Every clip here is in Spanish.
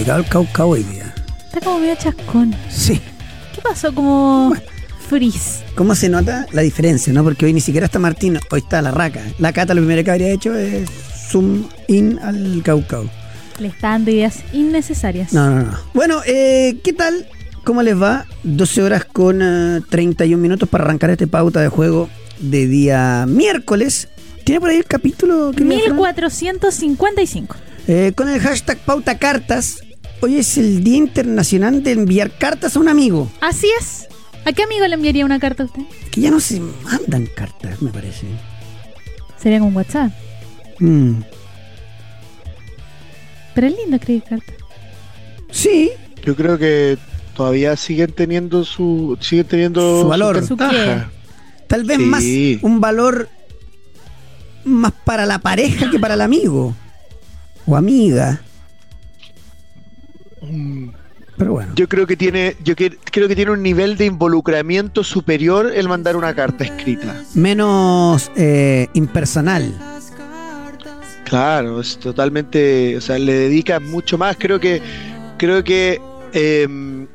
complicado el Caucao hoy día. Está como medio chascón. Sí. ¿Qué pasó? Como frizz. ¿Cómo se nota la diferencia, no? Porque hoy ni siquiera está Martín, hoy está la raca. La cata lo primero que habría hecho es zoom in al Caucao. Le está dando ideas innecesarias. No, no, no. Bueno, eh, ¿qué tal? ¿Cómo les va? 12 horas con eh, 31 minutos para arrancar este pauta de juego de día miércoles. ¿Tiene por ahí el capítulo? querida Fran? 1455. Eh, con el hashtag pauta cartas. Hoy es el Día Internacional de enviar cartas a un amigo. Así es. ¿A qué amigo le enviaría una carta a usted? Que ya no se mandan cartas, me parece. Sería con WhatsApp. Mm. Pero es lindo escribir cartas. Sí, Yo creo que todavía siguen teniendo su siguen teniendo Su valor. ¿Su ventaja. tal vez Sí. más un valor más para la pareja que para el amigo o amiga. Pero bueno. Yo creo que tiene yo que- creo que tiene un nivel de involucramiento superior el mandar una carta escrita. menos eh, impersonal. Claro, es totalmente, o sea, le dedicas mucho más. Creo que, creo que eh, en,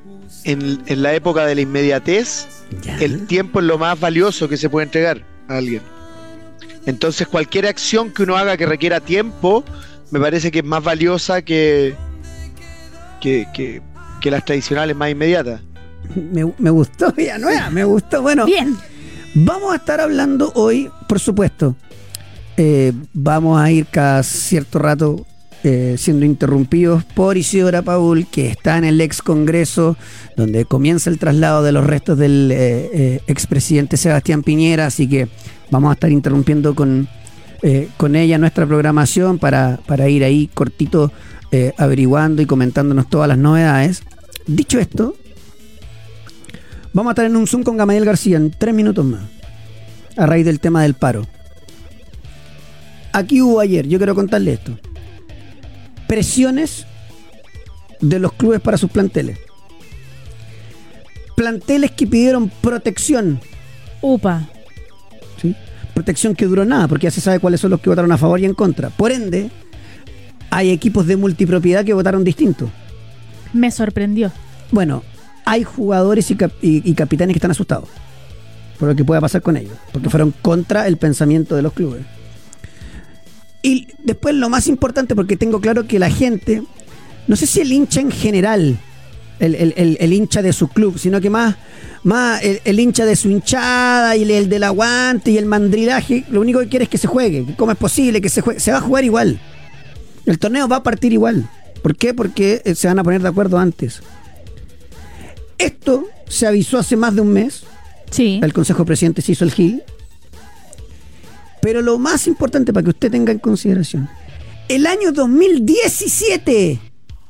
en la época de la inmediatez, Ya. el tiempo es lo más valioso que se puede entregar a alguien. Entonces, cualquier acción que uno haga que requiera tiempo, me parece que es más valiosa que, que, que- que las tradicionales más inmediatas. me, me gustó, Villanueva, me gustó. Bueno, Bien. vamos a estar hablando hoy, por supuesto. eh, vamos a ir cada cierto rato eh, siendo interrumpidos por Isidora Paul, que está en el ex Congreso, donde comienza el traslado de los restos del eh, eh, expresidente Sebastián Piñera. Así que vamos a estar interrumpiendo con, eh, con ella nuestra programación para, para ir ahí cortito eh, averiguando y comentándonos todas las novedades. Dicho esto, vamos a estar en un Zoom con Gamaliel García en tres minutos más, a raíz del tema del paro. Aquí hubo ayer, yo quiero contarle esto. Presiones de los clubes para sus planteles. Planteles que pidieron protección Upa. ¿sí? Protección que duró nada, porque ya se sabe cuáles son los que votaron a favor y en contra. Por ende, hay equipos de multipropiedad que votaron distinto. Me sorprendió. Bueno, hay jugadores y, cap- y- y capitanes que están asustados por lo que pueda pasar con ellos, porque fueron contra el pensamiento de los clubes. Y después lo más importante, porque tengo claro que la gente, no sé si el hincha en general, el, el- el- el hincha de su club, sino que más, más el, hincha de su hinchada y el, el del aguante y el mandrilaje, lo único que quiere es que se juegue, cómo es posible que se juegue, se va a jugar igual. El torneo va a partir igual. ¿Por qué? Porque eh, se van a poner de acuerdo antes. Esto se avisó hace más de un mes. Sí. El Consejo de Presidentes se hizo el GIL. Pero lo más importante para que usted tenga en consideración, el año 2017,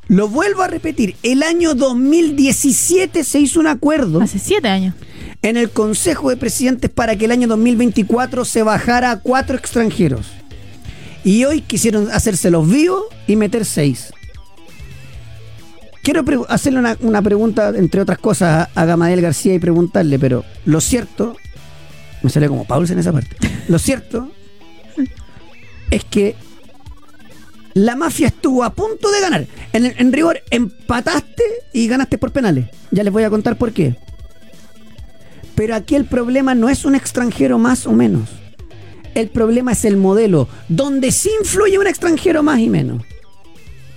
lo vuelvo a repetir, el año 2017 se hizo un acuerdo Hace siete años. en el Consejo de Presidentes para que el año 2024 se bajara a cuatro extranjeros. Y hoy quisieron hacerse los vivos y meter seis. Quiero hacerle una, pregunta, entre otras cosas, a, Gamadiel García y preguntarle, pero lo cierto, me salió como Pauls en esa parte, lo cierto es que la mafia estuvo a punto de ganar. En, en rigor, empataste y ganaste por penales. Ya les voy a contar por qué. Pero aquí el problema no es un extranjero más o menos. El problema es el modelo, donde sí influye un extranjero más y menos.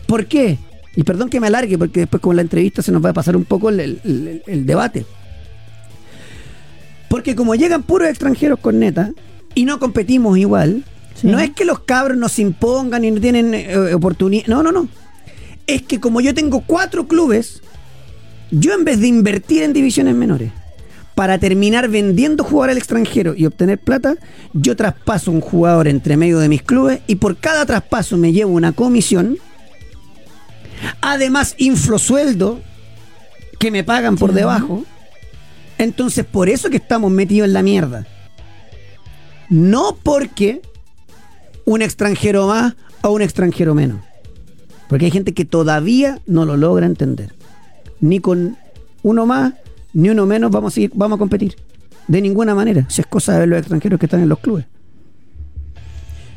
¿Por qué? Y perdón que me alargue, porque después con la entrevista se nos va a pasar un poco el, el- el- el debate. Porque como llegan puros extranjeros con neta y no competimos igual, Sí. no es que los cabros nos impongan y no tienen eh, oportunidad. No, no, no. Es que como yo tengo cuatro clubes, yo en vez de invertir en divisiones menores para terminar vendiendo jugador al extranjero y obtener plata, yo traspaso un jugador entre medio de mis clubes y por cada traspaso me llevo una comisión. Además, inflosueldo que me pagan por debajo. Entonces, por eso que estamos metidos en la mierda. No porque un extranjero más o un extranjero menos. Porque hay gente que todavía no lo logra entender. Ni con uno más, ni uno menos vamos a, seguir, vamos a competir. De ninguna manera. Si es cosa de ver los extranjeros que están en los clubes.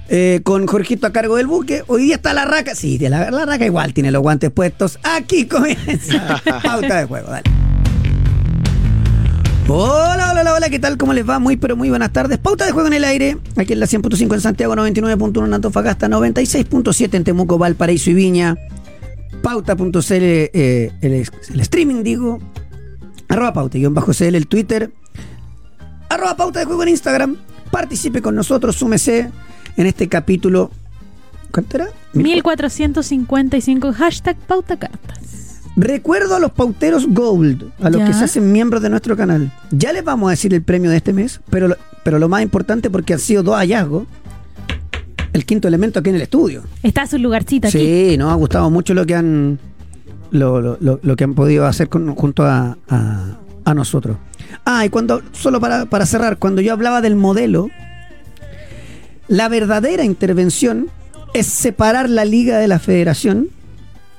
eh, con Jorgito a cargo del buque. Hoy día está la raca. Sí, la, la raca igual tiene los guantes puestos. Aquí comienza pauta de juego. Dale. Hola, hola, hola, hola, ¿qué tal? ¿Cómo les va? Muy, pero muy buenas tardes. Pauta de juego en el aire. Aquí en la 100.5 en Santiago, 99.1 en Antofagasta, 96.7 en Temuco, Valparaíso y Viña. Pauta.cl, eh, el, el streaming, digo. Arroba pauta, guion bajo CL, el Twitter. Arroba pauta de juego en Instagram. Participe con nosotros, súmese en este capítulo. ¿Cuánto era? 1455 hashtag pauta cartas. Recuerdo a los pauteros Gold, a los Ya. que se hacen miembros de nuestro canal. Ya les vamos a decir el premio de este mes, pero lo, pero lo más importante porque han sido dos hallazgos. El quinto elemento aquí en el estudio. Está su lugarcito aquí. Sí, nos ha gustado mucho lo que han lo, lo- lo- lo que han podido hacer con- junto a, a- a nosotros. Ah, y cuando, solo para, para cerrar, cuando yo hablaba del modelo, la verdadera intervención es separar la liga de la federación.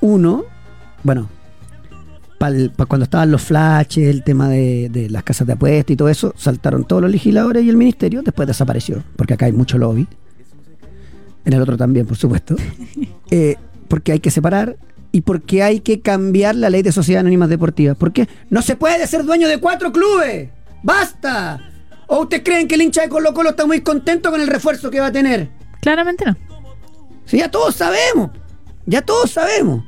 Uno, bueno, para cuando estaban los flashes, el tema de, de las casas de apuestas y todo eso, saltaron todos los legisladores y el ministerio, después desapareció, porque acá hay mucho lobby. En el otro también, por supuesto. Eh, porque hay que separar y porque hay que cambiar la ley de sociedades anónimas deportivas. Porque no se puede ser dueño de cuatro clubes. ¡Basta! ¿O ustedes creen que el hincha de Colo Colo está muy contento con el refuerzo que va a tener? Claramente no. Si ya todos sabemos. Ya todos sabemos.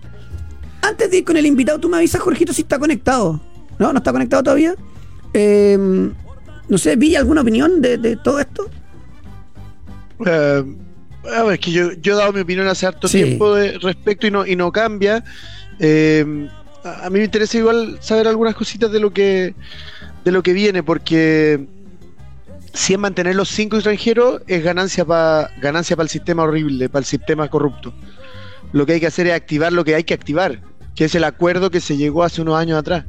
Antes de ir con el invitado, tú me avisas, Jorgito, si está conectado. ¿No? ¿No está conectado todavía? Eh, no sé, ¿vi alguna opinión de, de todo esto? Eh, a ver, que yo, yo he dado mi opinión hace harto Sí. tiempo de respecto y no, y no cambia. Eh, a, a mí me interesa igual saber algunas cositas de lo que de lo que viene, porque si es mantener los cinco extranjeros, es ganancia para ganancia para el sistema horrible, para el sistema corrupto. Lo que hay que hacer es activar lo que hay que activar, que es el acuerdo que se llegó hace unos años atrás.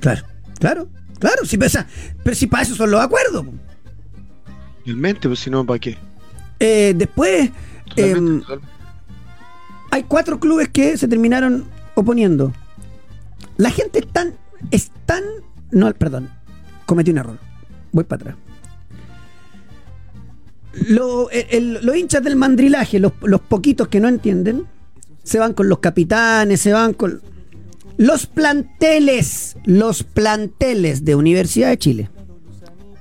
Claro, claro, claro. Si pesa, pero si para eso son los acuerdos. Realmente, pues si no, ¿para qué? Eh, después, em, hay cuatro clubes que se terminaron oponiendo. La gente es tan, es tan, no, perdón, cometí un error. Voy para atrás. Lo- el- el- los hinchas del mandrilaje, los, los poquitos que no entienden, se van con los capitanes, se van con los planteles, los planteles de Universidad de Chile.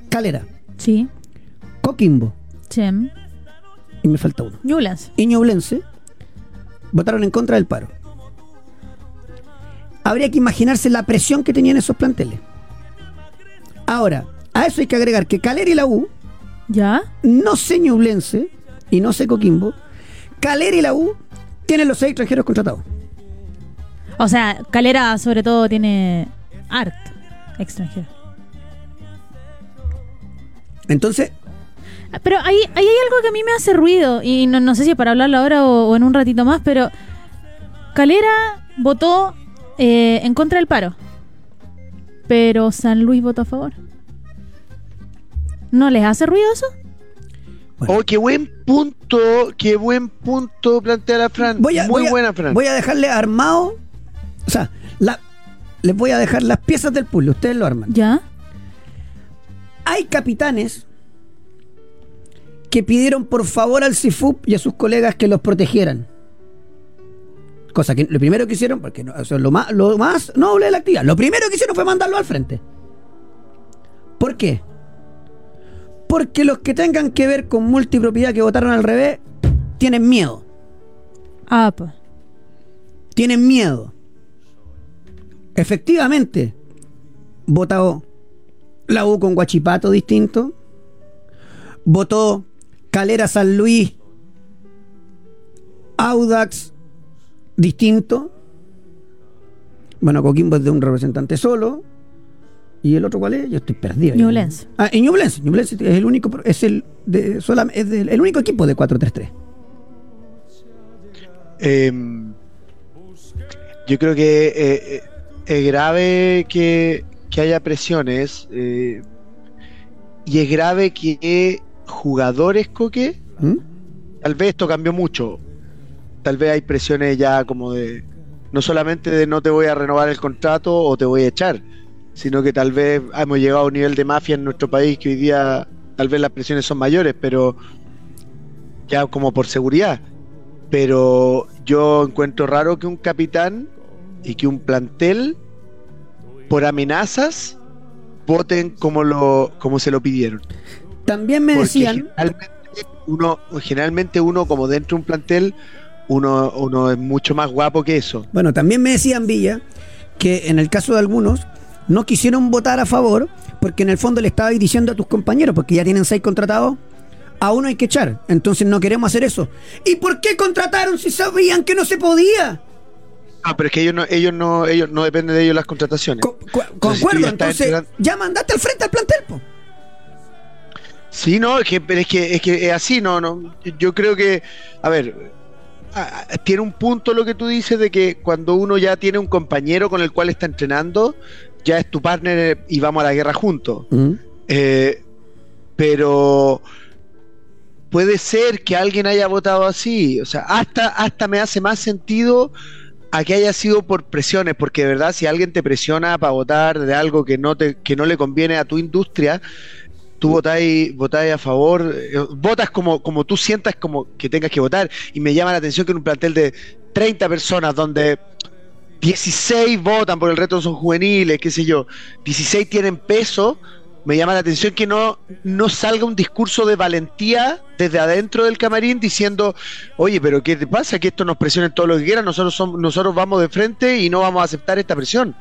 Calera, Sí. Coquimbo, Chem. Y me falta uno. Newlands. y Ñublense votaron en contra del paro. Habría que imaginarse la presión que tenían esos planteles. Ahora, a eso hay que agregar que Calera y la U, ¿Ya? no sé Ñublense y no sé Coquimbo, Calera y la U tienen los seis extranjeros contratados. O sea, Calera sobre todo tiene art extranjero. Entonces, Pero ahí, ahí hay algo que a mí me hace ruido y no, no sé si es para hablarlo ahora o, o en un ratito más, pero Calera votó eh, en contra del paro, pero San Luis votó a favor. ¿No les hace ruido eso? bueno, Oh, qué buen punto, qué buen punto plantea la Fran. voy a, Muy voy a- buena, Fran. voy a dejarle armado, o sea, la- les voy a dejar las piezas del puzzle, ustedes lo arman. ¿Ya? Hay capitanes que pidieron por favor al CIFUP y a sus colegas que los protegieran. Cosa que lo primero que hicieron, porque no, lo más, lo más noble de la actividad, lo primero que hicieron fue mandarlo al frente. ¿Por qué? Porque los que tengan que ver con multipropiedad que votaron al revés tienen miedo. Ah, pues. Tienen miedo. Efectivamente, votó la U con Guachipato distinto. Votó Calera San Luis, Audax distinto. Bueno, Coquimbo es de un representante solo. ¿Y el otro cuál es? Yo estoy perdido. Ñublense. Ah, y Ñublense. Ñublense es el único, es el, de, solam- es del- el único equipo de 4-3-3. Eh, yo creo que eh, eh, es grave que, que haya presiones eh, y es grave que jugadores coque, ¿Mm? tal vez esto cambió mucho, tal vez hay presiones ya como de no solamente de no te voy a renovar el contrato o te voy a echar, sino que tal vez hemos llegado a un nivel de mafia en nuestro país que hoy día tal vez las presiones son mayores, pero ya como por seguridad. Pero yo encuentro raro que un capitán y que un plantel, por amenazas, voten como, lo, como se lo pidieron. También me Porque decían, generalmente uno, generalmente uno como dentro de un plantel, uno, uno es mucho más guapo que eso. bueno, también me decían Villa que en el caso de algunos no quisieron votar a favor porque en el fondo le estabais diciendo a tus compañeros, porque ya tienen seis contratados, a uno hay que echar. Entonces no queremos hacer eso. ¿Y por qué contrataron si sabían que no se podía? Ah, pero es que ellos no, ellos no, ellos no dependen de ellos las contrataciones. Co- co- Entonces, concuerdo, entonces ya mandaste al frente al plantel, po. Sí, no, es que, es que es que es así, no, no. Yo creo que, a ver, tiene un punto lo que tú dices de que cuando uno ya tiene un compañero con el cual está entrenando, ya es tu partner y vamos a la guerra juntos. Eh, pero puede ser que alguien haya votado así. O sea, hasta, hasta me hace más sentido a que haya sido por presiones, porque de verdad, si alguien te presiona para votar de algo que no te, que no le conviene a tu industria, tú votáis, votáis a favor, eh, votas como, como tú sientas como que tengas que votar. Y me llama la atención que en un plantel de 30 personas donde 16 votan, por el resto son juveniles, qué sé yo, 16 tienen peso, me llama la atención que no, no salga un discurso de valentía desde adentro del camarín diciendo, oye, pero ¿qué te pasa? Que esto nos presione todo lo que quieran, nosotros, somos, nosotros vamos de frente y no vamos a aceptar esta presión.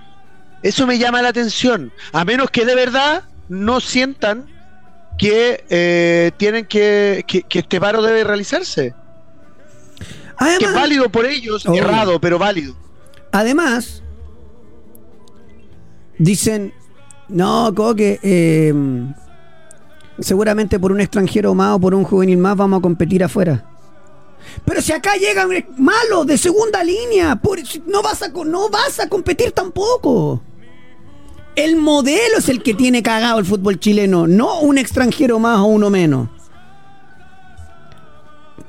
Eso me llama la atención, a menos que de verdad no sientan que eh, tienen que, que, que este paro debe realizarse. Que es válido por ellos, errado, pero válido. además, dicen, no, Coque, eh, seguramente por un extranjero más o por un juvenil más vamos a competir afuera. Pero si acá llegan malos de segunda línea, por- no, vas a, no vas a competir tampoco. El modelo es el que tiene cagado el fútbol chileno, no un extranjero más o uno menos.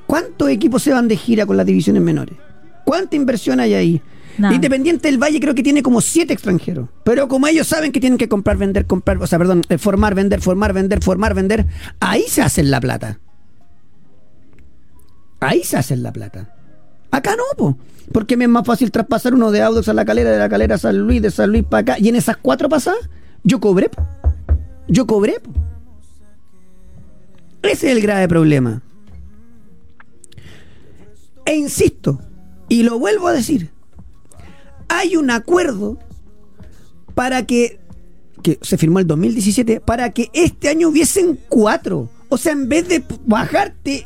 ¿Cuántos equipos se van de gira con las divisiones menores? ¿Cuánta inversión hay ahí? Independiente del Valle creo que tiene como siete extranjeros. Pero como ellos saben que tienen que comprar, vender, comprar, o sea, perdón, eh, formar, vender, formar, vender, formar, vender, ahí se hacen la plata. Ahí se hacen la plata. Acá no, po. Porque me es más fácil traspasar uno de Audax a la calera, de la calera a San Luis, de San Luis para acá. Y en esas cuatro pasadas, yo cobré, po. Yo cobré, po. Ese es el grave problema. E insisto, y lo vuelvo a decir, hay un acuerdo para que, que se firmó el 2017, para que este año hubiesen cuatro. O sea, en vez de bajarte,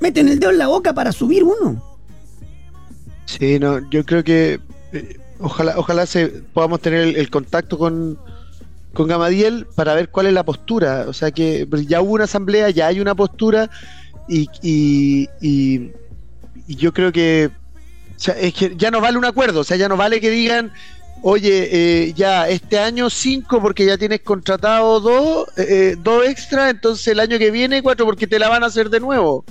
meten el dedo en la boca para subir uno. Sí, no, yo creo que eh, ojalá, ojalá se, podamos tener el, contacto con, con Gamadiel para ver cuál es la postura. O sea que ya hubo una asamblea, ya hay una postura y, y, y- y yo creo que, o sea, es que ya no vale un acuerdo, o sea, ya no vale que digan, oye, eh, ya este año cinco porque ya tienes contratado dos, eh, eh, dos extra, entonces el año que viene cuatro porque te la van a hacer de nuevo.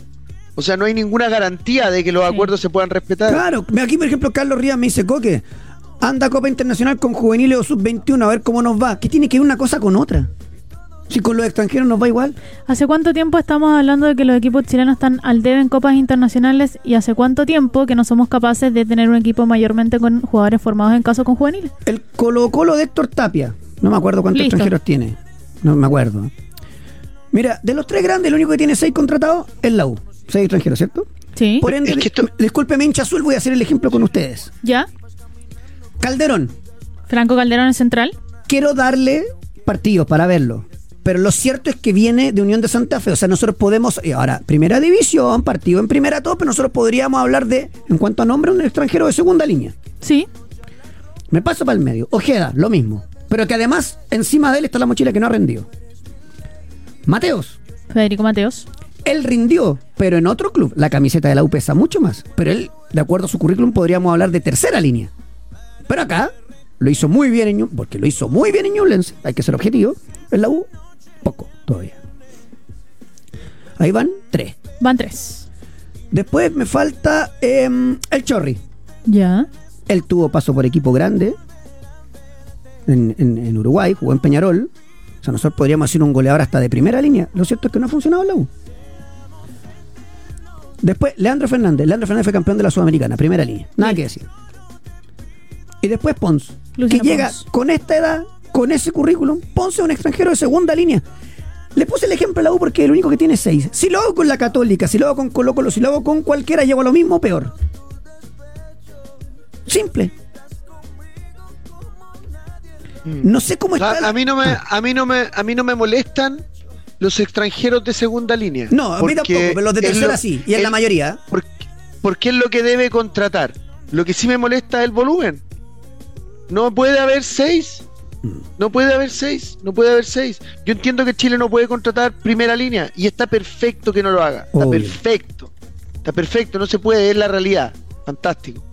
O sea, no hay ninguna garantía de que los Sí. acuerdos se puedan respetar. Claro, aquí por ejemplo Carlos Rías me dice, Coque, anda a Copa Internacional con juveniles o sub-21 a ver cómo nos va. ¿Qué tiene que ver una cosa con otra? Si con los extranjeros nos va igual. ¿Hace cuánto tiempo estamos hablando de que los equipos chilenos están al debe en copas internacionales y hace cuánto tiempo que no somos capaces de tener un equipo mayormente con jugadores formados en caso con juveniles? El Colo Colo de Héctor Tapia. No me acuerdo cuántos Listo. extranjeros tiene. No me acuerdo. Mira, de los tres grandes, el único que tiene seis contratados es la U. Seis extranjeros, ¿cierto? Sí. Por ende, Es que esto- discúlpeme, hincha azul, voy a hacer el ejemplo con ustedes. ¿Ya? Calderón, Franco Calderón es central. quiero darle partidos para verlo. Pero lo cierto es que viene de Unión de Santa Fe. O sea, nosotros podemos. y ahora, primera división, partido en primera todo, pero nosotros podríamos hablar de, en cuanto a nombre, un extranjero de segunda línea. Sí. Me paso para el medio. Ojeda, lo mismo. Pero que además, encima de él está la mochila que no ha rendido. Mateos. Federico Mateos. Él rindió, pero en otro club. La camiseta de la U pesa mucho más. Pero él, de acuerdo a su currículum, podríamos hablar de tercera línea. Pero acá lo hizo muy bien en porque lo hizo muy bien en Ñublense, hay que ser objetivo. En la U, poco todavía. Ahí van tres. Van tres. Después me falta em, el Chorri. Ya. Él tuvo paso por equipo grande en, en- en Uruguay, jugó en Peñarol. O sea, nosotros podríamos decir un goleador hasta de primera línea. Lo cierto es que no ha funcionado en la U. Después, Leandro Fernández. Leandro Fernández fue campeón de la Sudamericana, primera línea. Nada que decir. Y después Pons, que llega Pons. con esta edad, con ese currículum. Ponce es un extranjero de segunda línea. Le puse el ejemplo a la U porque es el único que tiene seis. Si lo hago con la Católica, si lo hago con Colo Colo, si lo hago con cualquiera, llego a lo mismo o peor. Simple. No sé cómo está. A, la- a mí no me, a mí no me, a mí no me molestan los extranjeros de segunda línea. No, a mí tampoco, pero los de es tercera lo- sí. Y en la es- mayoría. Porque, porque es lo que debe contratar. Lo que sí me molesta es el volumen. No puede haber seis. No puede haber seis. No puede haber seis. Yo entiendo que Chile no puede contratar primera línea. Y está perfecto que no lo haga. Está Obvio. perfecto. Está perfecto. No se puede. Es la realidad. Fantástico.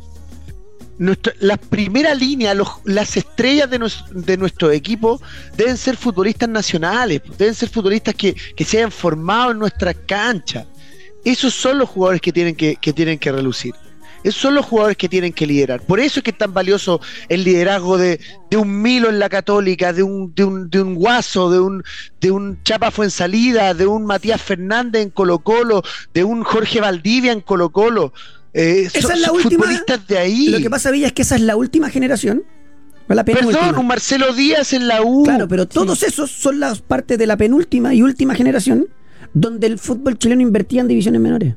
Nuestra, la primera línea, las estrellas de, nues- de nuestro equipo deben ser futbolistas nacionales, deben ser futbolistas que, se hayan formado en nuestra cancha. Esos son los jugadores que tienen que, que tienen que relucir. Esos son los jugadores que tienen que liderar. Por eso es que es tan valioso el liderazgo de, de un Milo en la Católica, de un, de un, de un Guaso, de un, de un Chapa Fuensalida, de un Matías Fernández en Colo Colo, de un Jorge Valdivia en Colo Colo. Eh, Esa es la última- futbolistas de ahí. Lo que pasa, Villa, es que esa es la última generación. La. Perdón, un Marcelo Díaz en la U. Claro, pero todos esos son las partes de la penúltima y última generación donde el fútbol chileno invertía en divisiones menores.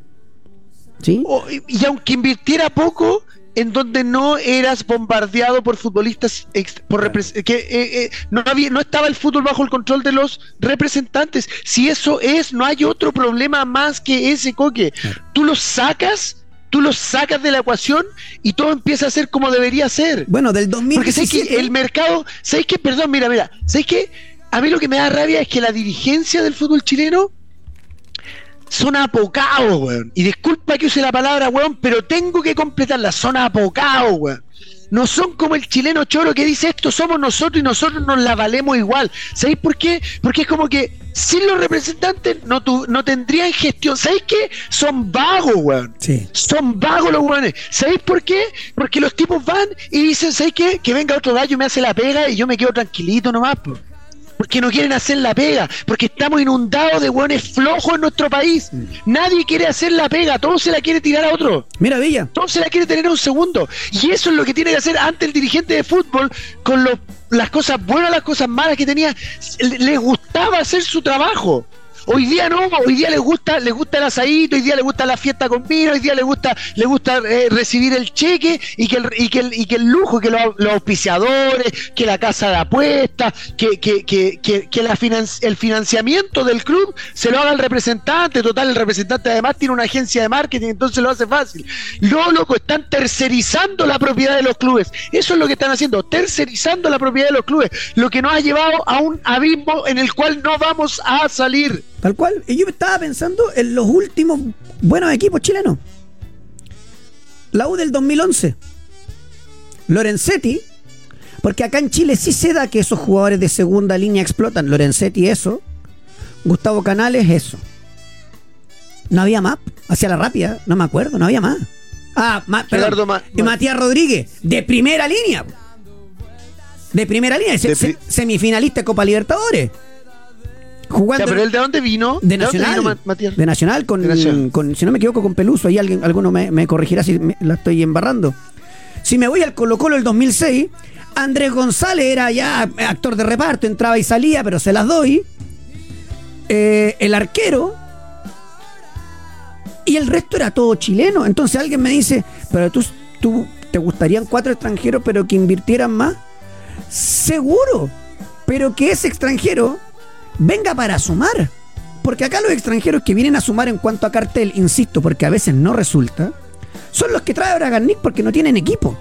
¿Sí? Y- y aunque invirtiera poco, en donde no eras bombardeado por futbolistas por que eh, eh, no había no estaba el fútbol bajo el control de los representantes si eso es no hay otro problema más que ese coque tú los sacas tú los sacas de la ecuación y todo empieza a ser como debería ser Bueno, del porque sé 2017. que el mercado, ¿sabéis que? Perdón, mira, mira, ¿sabéis que? A mí lo que me da rabia es que la dirigencia del fútbol chileno son apocados, weón. Y disculpa que use la palabra, weón, pero tengo que completarla, son apocados, weón. No son como el chileno choro que dice esto somos nosotros y nosotros nos la valemos igual. ¿Sabéis por qué? Porque es como que sin los representantes no, tu- no tendrían gestión. ¿Sabéis qué? Son vagos, weón. Sí. Son vagos los hueones. ¿Sabéis por qué? Porque los tipos van y dicen, ¿sabéis qué? Que venga otro gallo y me hace la pega y yo me quedo tranquilito nomás. po. Porque no quieren hacer la pega. Porque estamos inundados de hueones flojos en nuestro país. Nadie quiere hacer la pega. Todo se la quiere tirar a otro. Mira, Villa. Todo se la quiere tener un segundo. Y eso es lo que tiene que hacer ante el dirigente de fútbol con los- las cosas buenas, las cosas malas que tenía. Le- Les gustaba hacer su trabajo. Hoy día no, hoy día les gusta, les gusta el asadito, hoy día les gusta la fiesta con vino, hoy día les gusta, les gusta eh, recibir el cheque y que el, y que el, y que el lujo, que los, los auspiciadores, que la casa de apuestas, que, el financiamiento del club se lo haga el representante. Total, el representante además tiene una agencia de marketing, entonces lo hace fácil. No, loco, están tercerizando la propiedad de los clubes. Eso es lo que están haciendo, tercerizando la propiedad de los clubes, lo que nos ha llevado a un abismo en el cual no vamos a salir. Tal cual. Y yo estaba pensando en los últimos buenos equipos chilenos. La U del 2011. Lorenzetti. Porque acá en Chile sí se da que esos jugadores de segunda línea explotan. Lorenzetti eso. Gustavo Canales eso. No había más. Hacia la rápida. No me acuerdo. No había más. Ah, ma- perdón. Gerardo Ma- Y Matías Rodríguez. De primera línea. De primera línea. se- De se- pri- semiffinalista de Copa Libertadores. Jugando Ya, pero él de dónde vino? de Nacional. vino Matías? De Nacional con, De Nacional. con- si no me equivoco, con Peluso. Ahí alguien, alguno me, me corregirá si me- la estoy embarrando. Si me voy al Colo Colo del 2006, Andrés González era ya actor de reparto, entraba y salía, pero se las doy. Eh, el arquero. Y el resto era todo chileno. Entonces alguien me dice, pero tú, tú te gustarían cuatro extranjeros, pero que invirtieran más. Seguro. Pero que ese extranjero venga para sumar. Porque acá los extranjeros que vienen a sumar en cuanto a cartel, insisto, porque a veces no resulta, son los que trae Bragarnik porque no tienen equipo.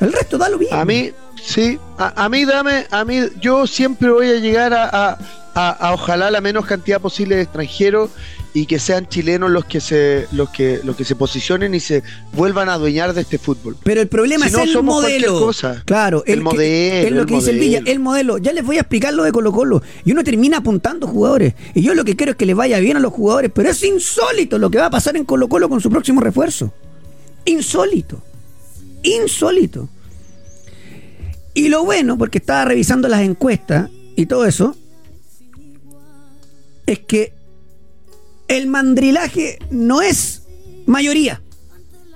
El resto da lo mismo. A mí, sí, a, a mí dame, a mí, yo siempre voy a llegar a- a- a ojalá la menos cantidad posible de extranjeros y que sean chilenos los que se, los que, los que se posicionen y se vuelvan a adueñar de este fútbol. Pero el problema Si es no, el somos cualquier modelo. cosa. Claro, El modelo, Es lo el que dice el Villa, el modelo. Ya les voy a explicar lo de Colo Colo. Y uno termina apuntando jugadores. Y yo lo que quiero es que les vaya bien a los jugadores. Pero es insólito lo que va a pasar en Colo Colo con su próximo refuerzo. Insólito. Insólito. Y lo bueno, porque estaba revisando las encuestas y todo eso, es que el mandrilaje no es Mayoría.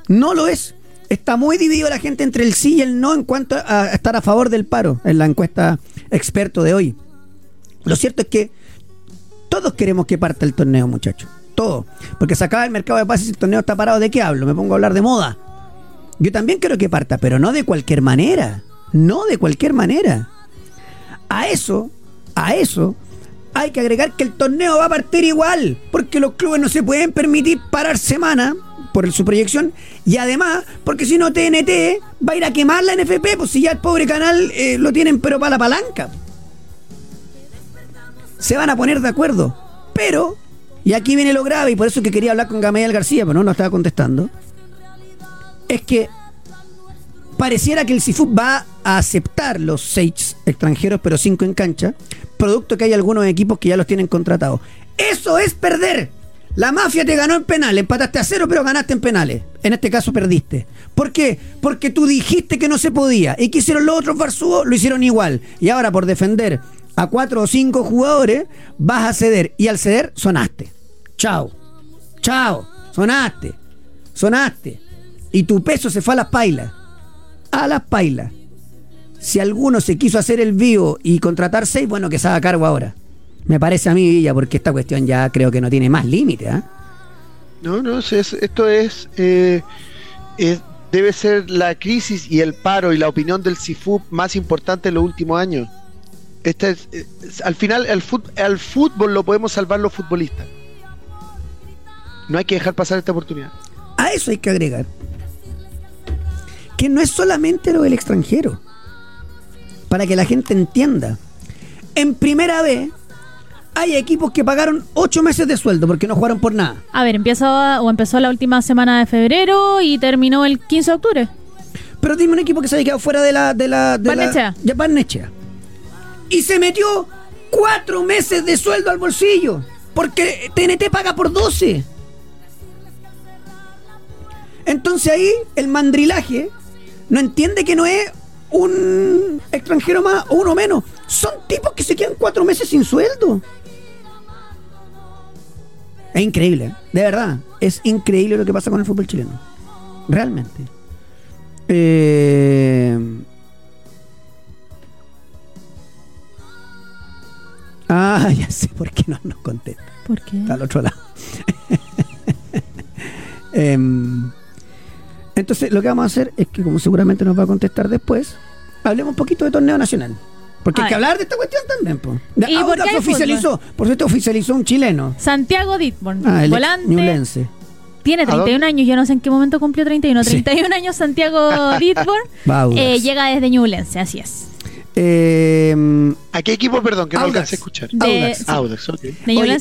No lo es. Está muy dividido la gente entre el sí y el no en cuanto a estar a favor del paro en la encuesta experto de hoy. Lo cierto es que todos queremos que parta el torneo, muchachos. Todo. Porque se acaba el mercado de pases y el torneo está parado. ¿De qué hablo? Me pongo a hablar de moda. Yo también quiero que parta, pero no de cualquier manera. No de cualquier manera. A eso, a eso, hay que agregar que el torneo va a partir igual. Porque los clubes no se pueden permitir parar semana por su proyección y además porque si no TNT va a ir a quemar la NFP pues si ya el pobre canal eh, lo tienen pero para la palanca se van a poner de acuerdo pero y aquí viene lo grave y por eso que quería hablar con Gamaliel García pero no, no estaba contestando es que pareciera que el CIFUP va a aceptar los seis extranjeros pero cinco en cancha producto que hay algunos equipos que ya los tienen contratados eso es perder la mafia te ganó en penales, empataste a cero, pero ganaste en penales. En este caso perdiste. ¿Por qué? Porque tú dijiste que no se podía. Y que hicieron los otros Barzúo, lo hicieron igual. Y ahora por defender a cuatro o cinco jugadores, vas a ceder. Y al ceder, sonaste. Chao. Chao. Sonaste. Sonaste. Y tu peso se fue a las pailas. A las pailas. Si alguno se quiso hacer el vivo y contratar seis, bueno, que se haga cargo ahora. Me parece a mí, Villa, porque esta cuestión ya creo que no tiene más límite. ¿eh? No, no, es, esto es, eh, es, Debe ser la crisis y el paro y la opinión del CIFUP más importante en los últimos años. Este es, es, al final, el al fútbol lo podemos salvar los futbolistas. No hay que dejar pasar esta oportunidad. A eso hay que agregar que no es solamente lo del extranjero. Para que la gente entienda. En primera vez, hay equipos que pagaron ocho meses de sueldo porque no jugaron por nada. A ver, empezó o empezó la última semana de febrero y terminó el 15 de octubre. Pero dime un equipo que se había quedado fuera de la. De la de Barnechea. La, Barnechea. Y se metió cuatro meses de sueldo al bolsillo. Porque TNT paga por 12. Entonces ahí el mandrilaje no entiende que no es un extranjero más o uno menos. Son tipos que se quedan cuatro meses sin sueldo. Es increíble, de verdad. Es increíble lo que pasa con el fútbol chileno. Realmente. Eh... Ah, ya sé por qué no nos contesta. ¿Por qué? Está al otro lado. eh, entonces, lo que vamos a hacer es que, como seguramente nos va a contestar después, hablemos un poquito de torneo nacional. Porque hay que hablar de esta cuestión también. Po. ¿Y por Ahora qué hay oficializó, por cierto, oficializó un chileno. Santiago Ditborn, Ah, volante. ñublense. Tiene ¿A dónde? 31 años, yo no sé en qué momento cumplió 31. Sí. 31 años Santiago Ditborn. Eh, llega desde Ñublense, así es. Eh, ¿A qué equipo, perdón, que no alcancé a escuchar? De, Audax. sí, Audax,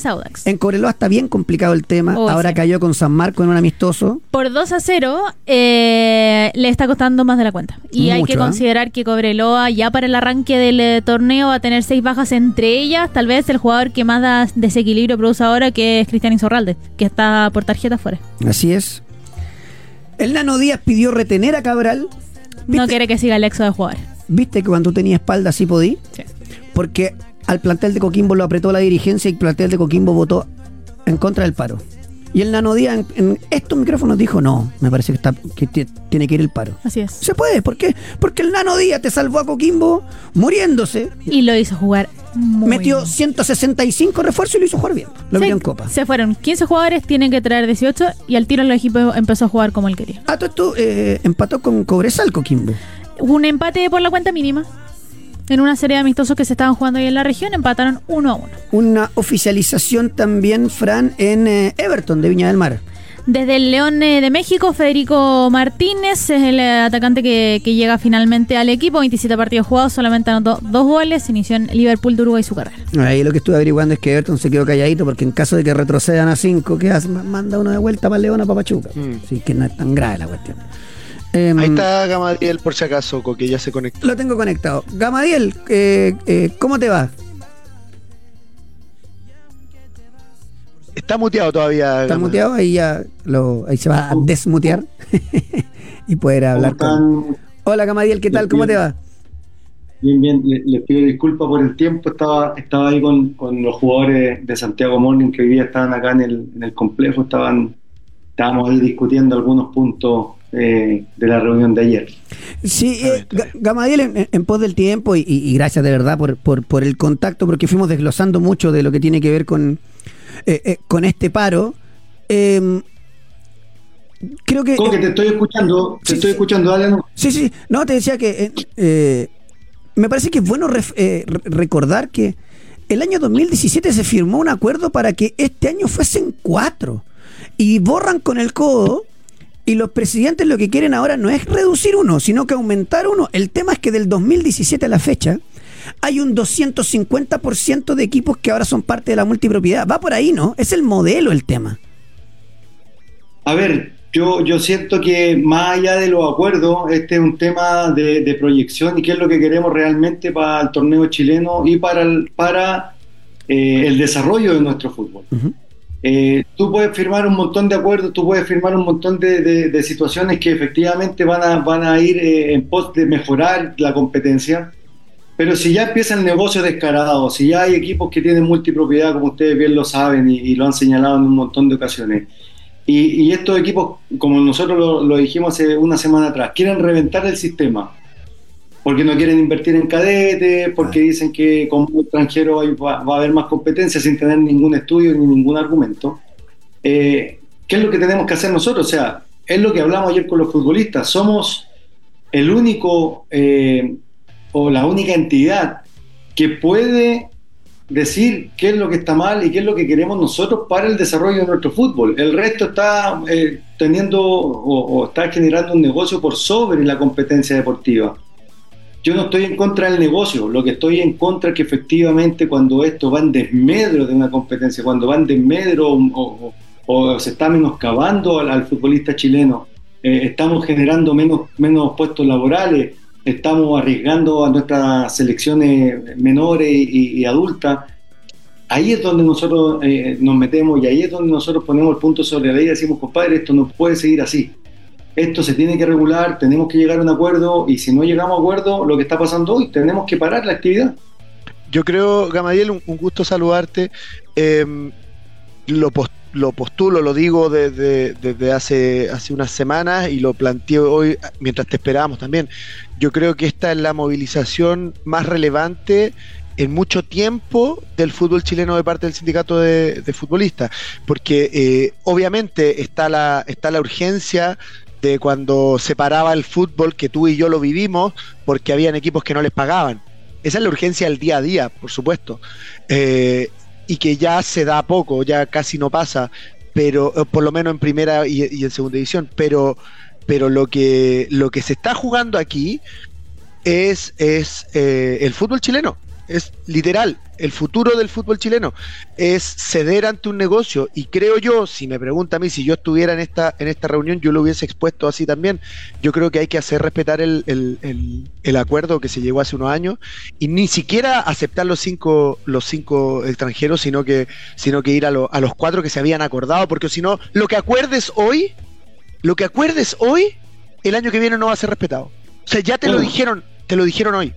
de Audax. en Cobreloa está bien complicado el tema. Oh, Ahora sí. cayó con San Marco en un amistoso. Por 2 a 0 eh, le está costando más de la cuenta. Y hay que ¿eh? considerar que Cobreloa ya para el arranque del eh, torneo va a tener seis bajas entre ellas. Tal vez el jugador que más da desequilibrio produce ahora que es Cristian Insorralde, que está por tarjeta afuera. Así es. El Nano Díaz pidió retener a Cabral. No quiere que siga el éxodo de jugadores. ¿Viste que cuando tenía espalda sí podí? Sí. Porque al plantel de Coquimbo lo apretó la dirigencia y el plantel de Coquimbo votó en contra del paro. Y el Nano Díaz en, en estos micrófonos dijo, no, me parece que, está, que ti- tiene que ir el paro. Así es. Se puede, ¿por qué? Porque el Nano Díaz te salvó a Coquimbo muriéndose, Y lo hizo jugar muy metió bien. 165 refuerzos y lo hizo jugar bien. Lo Sí, en Copa. Se fueron 15 jugadores, tienen que traer 18 y al tiro el equipo empezó a jugar como él quería. Ah, todo esto eh, empató con Cobresal Coquimbo. Hubo un empate por la cuenta mínima. En una serie de amistosos que se estaban jugando ahí en la región, empataron 1 a 1. Una oficialización también, Fran, en eh, Everton de Viña del Mar. Desde el León eh, de México, Federico Martínez es el eh, atacante que, que llega finalmente al equipo. 27 partidos jugados, solamente anotó dos goles. Inició en Liverpool de Uruguay su carrera. Ahí lo que estuve averiguando es que Everton se quedó calladito porque en caso de que retrocedan a 5, ¿qué hace? Ma- Manda uno de vuelta para León a Papachuca. Mm. Sí, que no es tan grave la cuestión. Em, Ahí está Gamadiel, por si acaso, que ya se conectó. Lo tengo conectado. Gamadiel, eh, eh, ¿cómo te va? Está muteado todavía. ¿Está Gamadiel. muteado? Ahí ya lo, ahí se va a desmutear y poder hablar ¿Cómo con. Hola Gamadiel, ¿qué tal? ¿Cómo te va? Bien, bien. Le- Les pido disculpas por el tiempo. Estaba, estaba ahí con, con los jugadores de Santiago Morning que hoy día estaban acá en el, en el complejo. Estaban estábamos ahí discutiendo algunos puntos eh, de la reunión de ayer. Sí, eh, Gamadiel, en, en, pos del tiempo, y, y gracias de verdad por, por, por, el contacto, porque fuimos desglosando mucho de lo que tiene que ver con, eh, eh con este paro. Eh, creo que. ¿Cómo que te estoy escuchando? Te sí, estoy escuchando, dale. No. Sí, sí, no, te decía que. me parece que es bueno ref, recordar que el año 2017 se firmó un acuerdo para que este año fuesen cuatro. Y borran con el codo y los presidentes lo que quieren ahora no es reducir uno, sino que aumentar uno. El tema es que del 2017 a la fecha hay un 250% de equipos que ahora son parte de la multipropiedad. Va por ahí, ¿no? Es el modelo el tema. A ver, yo, yo siento que más allá de los acuerdos, este es un tema de, de proyección y qué es lo que queremos realmente para el torneo chileno y para el, para, eh, el desarrollo de nuestro fútbol. Uh -huh. Eh, tú puedes firmar un montón de acuerdos, tú puedes firmar un montón de, de, situaciones que efectivamente van a, van a ir eh, en pos de mejorar la competencia, pero si ya empieza el negocio descarado, si ya hay equipos que tienen multipropiedad, como ustedes bien lo saben y, y lo han señalado en un montón de ocasiones, y, estos equipos, como nosotros lo dijimos hace una semana atrás, quieren reventar el sistema, porque no quieren invertir en cadetes, porque dicen que como extranjero va, va, a haber más competencia sin tener ningún estudio ni ningún argumento. Eh, ¿Qué es lo que tenemos que hacer nosotros? O sea, es lo que hablamos ayer con los futbolistas. Somos el único eh, o la única entidad que puede decir qué es lo que está mal y qué es lo que queremos nosotros para el desarrollo de nuestro fútbol. El resto está eh, teniendo o, o está generando un negocio por sobre la competencia deportiva yo no estoy en contra del negocio, lo que estoy en contra es que efectivamente cuando esto va en desmedro de una competencia, cuando va en desmedro o, se está menoscabando al, al futbolista chileno, eh, estamos generando menos, menos puestos laborales, estamos arriesgando a nuestras selecciones menores y, y adultas, ahí es donde nosotros eh, nos metemos y ahí es donde nosotros ponemos el punto sobre la ley y decimos, compadre, esto no puede seguir así esto se tiene que regular, tenemos que llegar a un acuerdo y si no llegamos a acuerdo, lo que está pasando hoy, tenemos que parar la actividad. Yo creo, Gamadiel, un, gusto saludarte. Eh, lo, post, lo, postulo, lo digo desde, desde hace, hace unas semanas y lo planteo hoy mientras te esperábamos también. Yo creo que esta es la movilización más relevante en mucho tiempo del fútbol chileno de parte del sindicato de, de futbolistas, porque eh, obviamente está la, está la urgencia de cuando se paraba el fútbol, que tú y yo lo vivimos, porque habían equipos que no les pagaban. Esa es la urgencia del día a día, por supuesto. Eh, y que ya se da poco, ya casi no pasa, pero eh, por lo menos en primera y, y en segunda división. Pero, pero lo que lo que se está jugando aquí es, es eh, el fútbol chileno es literal, el futuro del fútbol chileno es ceder ante un negocio y creo yo, si me pregunta a mí si yo estuviera en esta en esta reunión yo lo hubiese expuesto así también, yo creo que hay que hacer respetar el, el, el, el acuerdo que se llegó hace unos años y ni siquiera aceptar los cinco los cinco extranjeros, sino que sino que ir a, lo, a los cuatro que se habían acordado, porque si no, lo que acuerdes hoy, lo que acuerdes hoy, el año que viene no va a ser respetado. O sea, ya te lo dijeron, te lo dijeron hoy.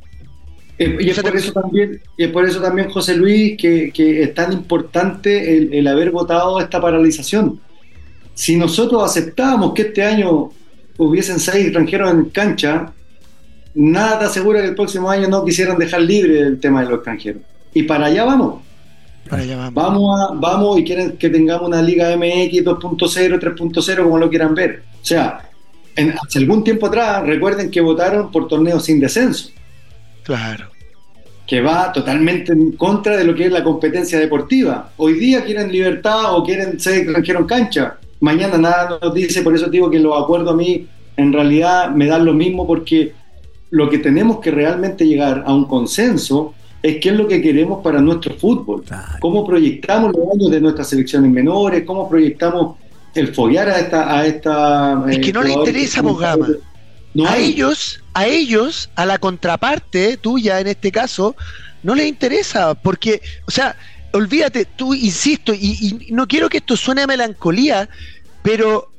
Eh, y, es por eso también, y es por eso también, José Luis, que, que es tan importante el, el, haber votado esta paralización. Si nosotros aceptábamos que este año hubiesen seis extranjeros en cancha, nada asegura que el próximo año no quisieran dejar libre el tema de los extranjeros. Y para allá vamos. Para allá vamos. Vamos, a, vamos y quieren que tengamos una Liga MX 2.0, 3.0, como lo quieran ver. O sea, en, hace algún tiempo atrás, recuerden que votaron por torneos sin descenso. Claro. Que va totalmente en contra de lo que es la competencia deportiva. Hoy día quieren libertad o quieren ser extranjero en cancha. Mañana nada nos dice, por eso digo que los acuerdos a mí en realidad me dan lo mismo porque lo que tenemos que realmente llegar a un consenso es qué es lo que queremos para nuestro fútbol. Cómo proyectamos los años de nuestras selecciones menores, cómo proyectamos el follar a esta... A esta es que no le interesa, Bogama. No a hay. ellos, a ellos, a la contraparte tuya en este caso, no les interesa, porque, o sea, olvídate, tú insisto, y, no quiero que esto suene a melancolía, pero,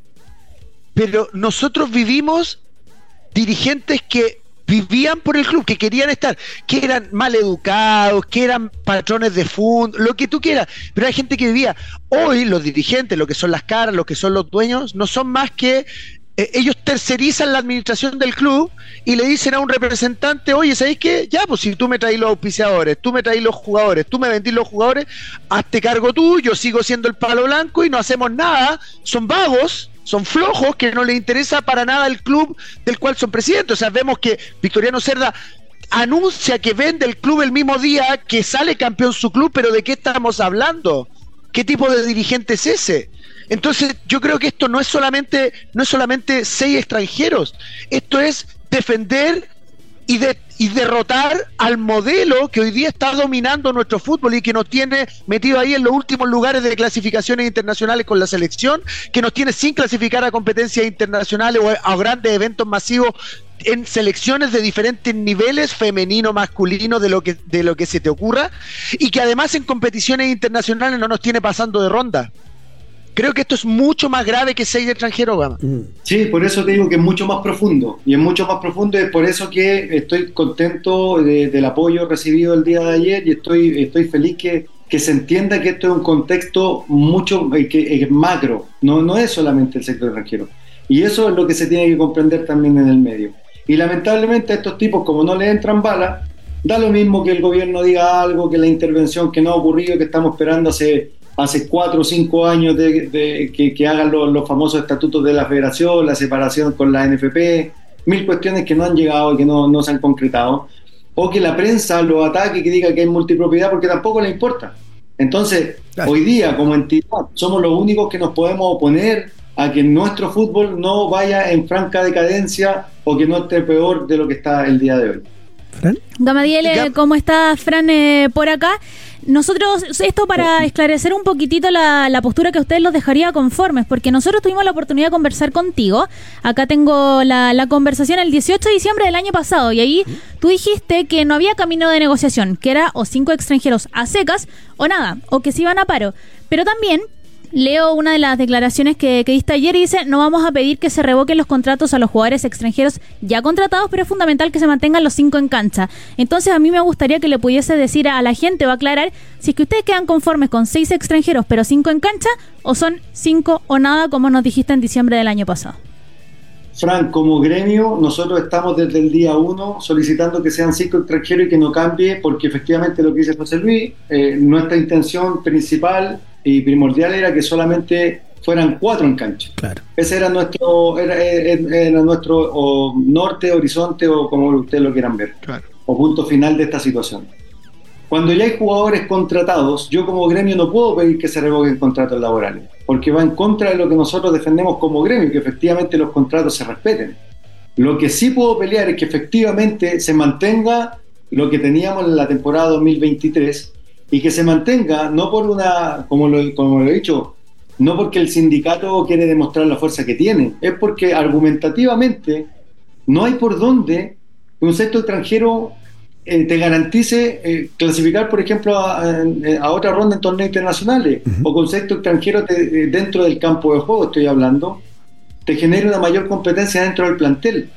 pero nosotros vivimos dirigentes que vivían por el club, que querían estar, que eran mal educados, que eran patrones de fund, lo que tú quieras, pero hay gente que vivía. Hoy los dirigentes, lo que son las caras, lo que son los dueños, no son más que eh, ellos tercerizan la administración del club y le dicen a un representante, oye, ¿sabéis qué? Ya, pues si tú me traes los auspiciadores, tú me traes los jugadores, tú me vendís los jugadores, hazte cargo tú, yo sigo siendo el palo blanco y no hacemos nada, son vagos, son flojos, que no les interesa para nada el club del cual son presidentes. O sea, vemos que Victoriano Cerda anuncia que vende el club el mismo día que sale campeón su club, pero ¿de qué estamos hablando? ¿Qué tipo de dirigente es ese? Entonces, yo creo que esto no es solamente, no es solamente seis extranjeros, esto es defender y, de, y derrotar al modelo que hoy día está dominando nuestro fútbol y que nos tiene metido ahí en los últimos lugares de clasificaciones internacionales con la selección, que nos tiene sin clasificar a competencias internacionales o a grandes eventos masivos en selecciones de diferentes niveles, femenino, masculino, de lo que de lo que se te ocurra, y que además en competiciones internacionales no nos tiene pasando de ronda. Creo que esto es mucho más grave que seis extranjeros, Gama. Mm. Sí, por eso te digo que es mucho más profundo. Y es mucho más profundo y es por eso que estoy contento del apoyo recibido el día de ayer y estoy, estoy feliz que, que se entienda que esto es un contexto mucho eh, que es macro, no, no es solamente el sector extranjero. Y eso es lo que se tiene que comprender también en el medio. Y lamentablemente a estos tipos, como no le entran balas, da lo mismo que el gobierno diga algo, que la intervención que no ha ocurrido, que estamos esperando hace hace cuatro o cinco años de, que, hagan los, famosos estatutos de la federación, la separación con la NFP, mil cuestiones que no han llegado y que no, no se han concretado, o que la prensa lo ataque y que diga que hay multipropiedad porque tampoco le importa. Entonces, hoy día como entidad somos los únicos que nos podemos oponer a que nuestro fútbol no vaya en franca decadencia o que no esté peor de lo que está el día de hoy. ¿Fran? Gamadiel, ¿cómo está Fran eh, por acá? Nosotros, esto para esclarecer un poquitito la, postura que ustedes los dejaría conformes, porque nosotros tuvimos la oportunidad de conversar contigo. Acá tengo la, la conversación el 18 de diciembre del año pasado, y ahí tú dijiste que no había camino de negociación, que era o cinco extranjeros a secas o nada, o que se iban a paro. Pero también Leo una de las declaraciones que, diste ayer y dice, no vamos a pedir que se revoquen los contratos a los jugadores extranjeros ya contratados, pero es fundamental que se mantengan los cinco en cancha. Entonces a mí me gustaría que le pudiese decir a la gente o aclarar si es que ustedes quedan conformes con seis extranjeros pero cinco en cancha o son cinco o nada como nos dijiste en diciembre del año pasado. Fran, como gremio, nosotros estamos desde el día uno solicitando que sean cinco extranjeros y que no cambie, porque efectivamente lo que dice José Luis, eh, nuestra intención principal y primordial era que solamente fueran cuatro en cancha. Claro. Ese era nuestro, era, era nuestro norte, horizonte o como ustedes lo quieran ver, o punto final de esta situación. Cuando ya hay jugadores contratados, yo como gremio no puedo pedir que se revoquen contratos laborales, porque va en contra de lo que nosotros defendemos como gremio, que efectivamente los contratos se respeten. Lo que sí puedo pelear es que efectivamente se mantenga lo que teníamos en la temporada 2023, y que se mantenga, no por una, como lo, como lo he dicho, no porque el sindicato quiere demostrar la fuerza que tiene, es porque argumentativamente no hay por dónde un sector extranjero eh, te garantice eh, clasificar, por ejemplo, a, otra ronda en torneos internacionales, o con sector extranjero eh, dentro del campo de juego, estoy hablando, te genere una mayor competencia dentro del plantel.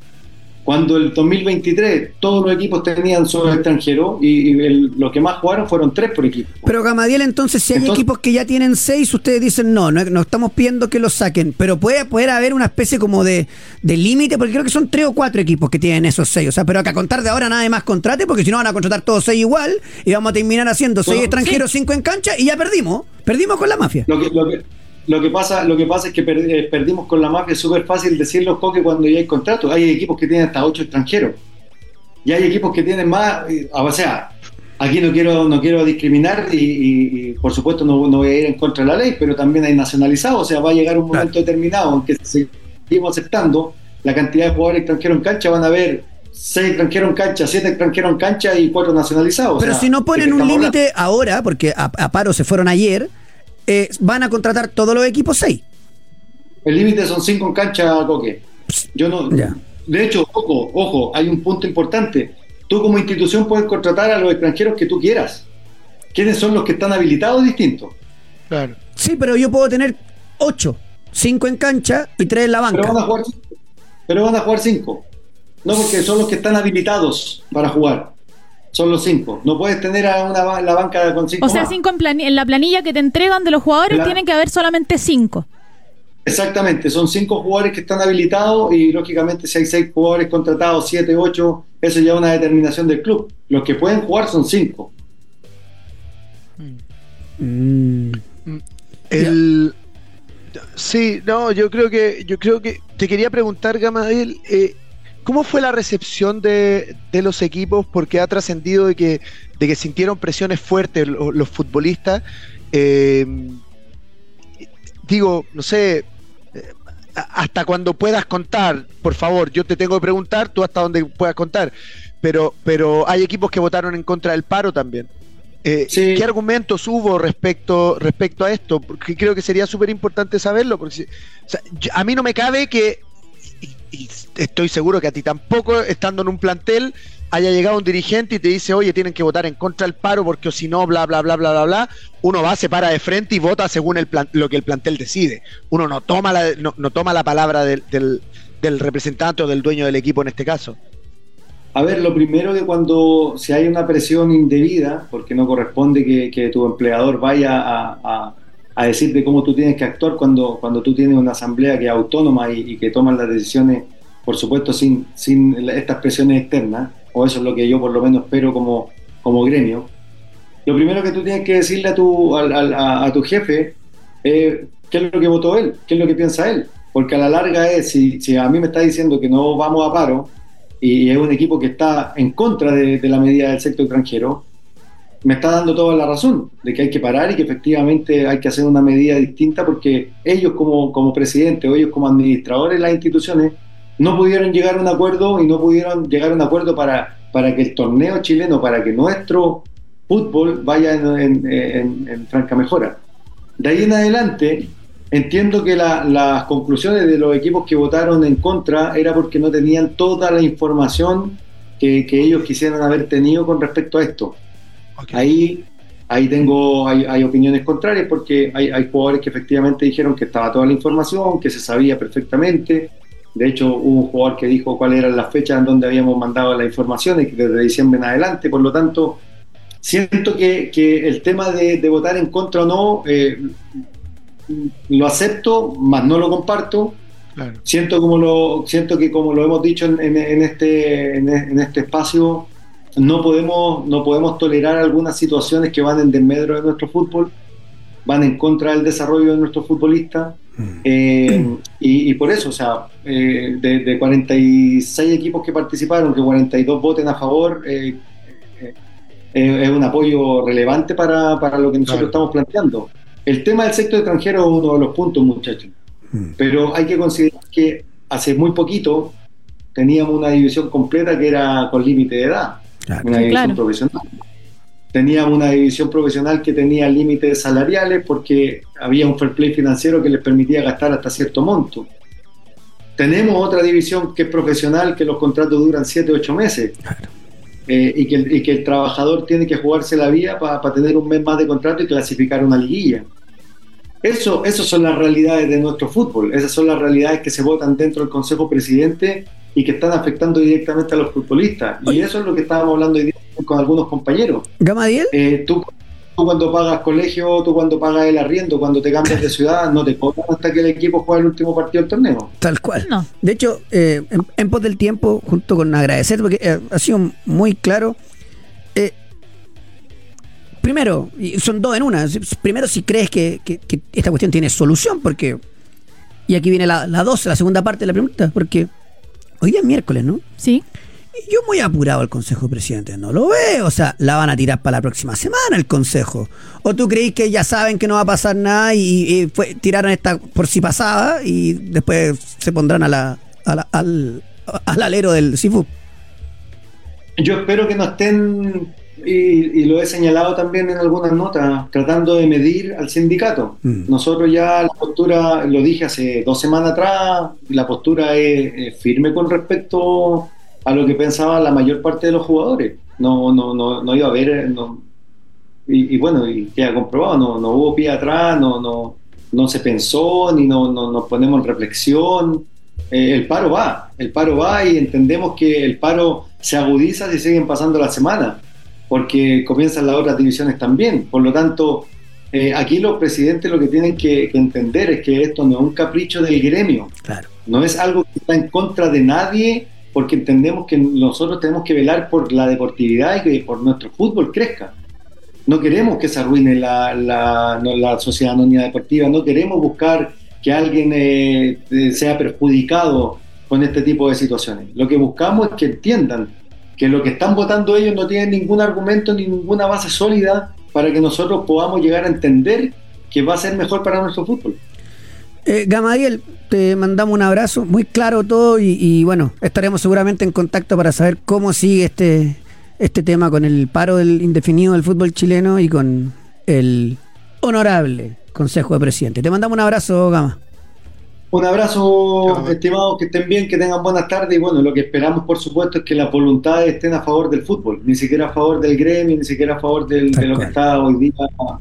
Cuando el 2023 todos los equipos tenían solo extranjeros y, los que más jugaron fueron tres por equipo. Pero Gamadiel, entonces, si hay equipos que ya tienen seis, ustedes dicen no, no, estamos pidiendo que los saquen, pero puede, poder haber una especie como de, límite, porque creo que son tres o cuatro equipos que tienen esos seis. O sea, pero que a contar de ahora nada más contrate, porque si no van a contratar todos seis igual y vamos a terminar haciendo seis extranjeros, cinco en cancha y ya perdimos. Perdimos con la mafia. Lo que, lo que, lo que pasa, lo que pasa es que eh, perdimos con la mafia, es súper fácil decirlo, Coque, cuando ya hay contratos. Hay equipos que tienen hasta ocho extranjeros. Y hay equipos que tienen más, o sea, aquí no quiero, no quiero discriminar y, por supuesto no, voy a ir en contra de la ley, pero también hay nacionalizados, o sea, va a llegar un momento determinado en que seguimos aceptando la cantidad de jugadores extranjeros en cancha, van a haber seis extranjeros en cancha, siete extranjeros en cancha y cuatro nacionalizados. Pero si no ponen un límite ahora, porque a, paro se fueron ayer, eh, van a contratar todos los equipos seis. El límite son cinco en cancha, Coque. Yo no. De hecho, ojo, ojo, hay un punto importante. Tú como institución puedes contratar a los extranjeros que tú quieras. ¿Quiénes son los que están habilitados distintos? Claro. Sí, pero yo puedo tener ocho, cinco en cancha y tres en la banca. Pero van a jugar, pero van a jugar cinco. No, porque son los que están habilitados para jugar. Son los cinco. No puedes tener a una, la banca con cinco. O sea, cinco en, en, la planilla que te entregan de los jugadores tienen que haber solamente cinco. Exactamente, son cinco jugadores que están habilitados y lógicamente si hay seis jugadores contratados, siete, ocho, eso ya es una determinación del club. Los que pueden jugar son cinco. Mm. El, sí, no, yo creo que, yo creo que te quería preguntar, Gamadel, eh, ¿cómo fue la recepción de, los equipos? Porque ha trascendido de que, de que sintieron presiones fuertes los, futbolistas. Eh, digo, no sé, eh, hasta cuando puedas contar, por favor, yo te tengo que preguntar, tú hasta donde puedas contar, pero, pero hay equipos que votaron en contra del paro también. Eh, ¿Qué argumentos hubo respecto, respecto a esto? Porque creo que sería súper importante saberlo, porque a mí no me cabe que, y, estoy seguro que a ti tampoco, estando en un plantel, haya llegado un dirigente y te dice, oye, tienen que votar en contra del paro porque si no, bla, bla, bla, bla, bla, bla, uno va, se para de frente y vota según el lo que el plantel decide. Uno no toma la, no, toma la palabra del, representante o del dueño del equipo en este caso. A ver, lo primero que cuando si hay una presión indebida, porque no corresponde que, tu empleador vaya a, decirte cómo tú tienes que actuar cuando, cuando tú tienes una asamblea que es autónoma y, que toman las decisiones, por supuesto, sin, sin estas presiones externas, o eso es lo que yo por lo menos espero como, como gremio. Lo primero que tú tienes que decirle a tu, a, a tu jefe es qué es lo que votó él, qué es lo que piensa él. Porque a la larga es, si, si a mí me está diciendo que no vamos a paro, y es un equipo que está en contra de, la medida del sector extranjero, me está dando toda la razón de que hay que parar y que efectivamente hay que hacer una medida distinta porque ellos como, como presidente o ellos como administradores de las instituciones no pudieron llegar a un acuerdo y no pudieron llegar a un acuerdo para, para que el torneo chileno, para que nuestro fútbol vaya en, franca mejora. De ahí en adelante, Entiendo que las conclusiones de los equipos que votaron en contra era porque no tenían toda la información que, ellos quisieran haber tenido con respecto a esto. Ahí, ahí tengo, hay, opiniones contrarias porque hay, jugadores que efectivamente dijeron que estaba toda la información, que se sabía perfectamente. De hecho, hubo un jugador que dijo cuáles eran las fechas en donde habíamos mandado la información y que desde diciembre en adelante. Por lo tanto, siento que, el tema de, votar en contra o no eh, lo acepto, más no lo comparto. Siento, como lo, siento que como lo hemos dicho en, este, en, este espacio, no podemos, no podemos tolerar algunas situaciones que van en desmedro de nuestro fútbol, van en contra del desarrollo de nuestros futbolistas. Mm. Eh, y, por eso, o sea, eh, de, 46 equipos que participaron, que 42 voten a favor, eh, es un apoyo relevante para, lo que nosotros estamos planteando. El tema del sector extranjero es uno de los puntos, muchachos. Hmm. Pero hay que considerar que hace muy poquito teníamos una división completa que era con límite de edad. Una división profesional. Teníamos una división profesional que tenía límites salariales porque había un fair play financiero que les permitía gastar hasta cierto monto. Tenemos otra división que es profesional, que los contratos duran 7, 8 meses. Eh, y, que, el trabajador tiene que jugarse la vía para tener un mes más de contrato y clasificar una liguilla. Eso, esas son las realidades de nuestro fútbol, esas son las realidades que se votan dentro del Consejo Presidente y que están afectando directamente a los futbolistas. Y eso es lo que estábamos hablando hoy día con algunos compañeros. Gamadiel. Eh, tú, cuando pagas colegio, tú cuando pagas el arriendo, cuando te cambias de ciudad, no te cobran hasta que el equipo juegue el último partido del torneo. Tal cual. No. De hecho, eh, en, pos del tiempo, junto con agradecer, porque eh, ha sido muy claro. Eh, primero, son dos en una. Primero, si crees que, esta cuestión tiene solución, porque. Y aquí viene la, la 12, la segunda parte de la pregunta, porque hoy es miércoles, ¿no? Sí. Yo muy apurado al Consejo Presidente, no lo veo. O sea, la van a tirar para la próxima semana el Consejo. ¿O tú creís que ya saben que no va a pasar nada y, tiraron esta por si pasaba y después se pondrán a la, al, alero del CIFU? Yo espero que no estén, y, lo he señalado también en algunas notas, tratando de medir al sindicato. Mm. Nosotros ya la postura, lo dije hace dos semanas atrás, la postura es firme con respecto a lo que pensaba la mayor parte de los jugadores. No, no, no, no iba a haber, no, y, bueno, y queda comprobado, no, no hubo pie atrás, no, no, no se pensó, ni no, nos ponemos en reflexión. eh, el paro va, el paro va y entendemos que el paro se agudiza si siguen pasando las semanas, porque comienzan las otras divisiones también. Por lo tanto, eh, aquí los presidentes lo que tienen que, que, entender es que esto no es un capricho del gremio, Claro. no es algo que está en contra de nadie, porque entendemos que nosotros tenemos que velar por la deportividad y que por nuestro fútbol crezca. No queremos que se arruine la, la, no, la sociedad anónima deportiva, no queremos buscar que alguien eh, sea perjudicado con este tipo de situaciones. Lo que buscamos es que entiendan que lo que están votando ellos no tiene ningún argumento ni ninguna base sólida para que nosotros podamos llegar a entender que va a ser mejor para nuestro fútbol. Eh, Gamadiel, te mandamos un abrazo, muy claro todo y, y, bueno, estaremos seguramente en contacto para saber cómo sigue este, este tema con el paro del indefinido del fútbol chileno y con el honorable Consejo de Presidente. Te mandamos un abrazo, Gama. Un abrazo, estimados, que estén bien, que tengan buenas tardes. Y bueno, lo que esperamos, por supuesto, es que las voluntades estén a favor del fútbol, ni siquiera a favor del gremio, ni siquiera a favor del, de lo que está hoy día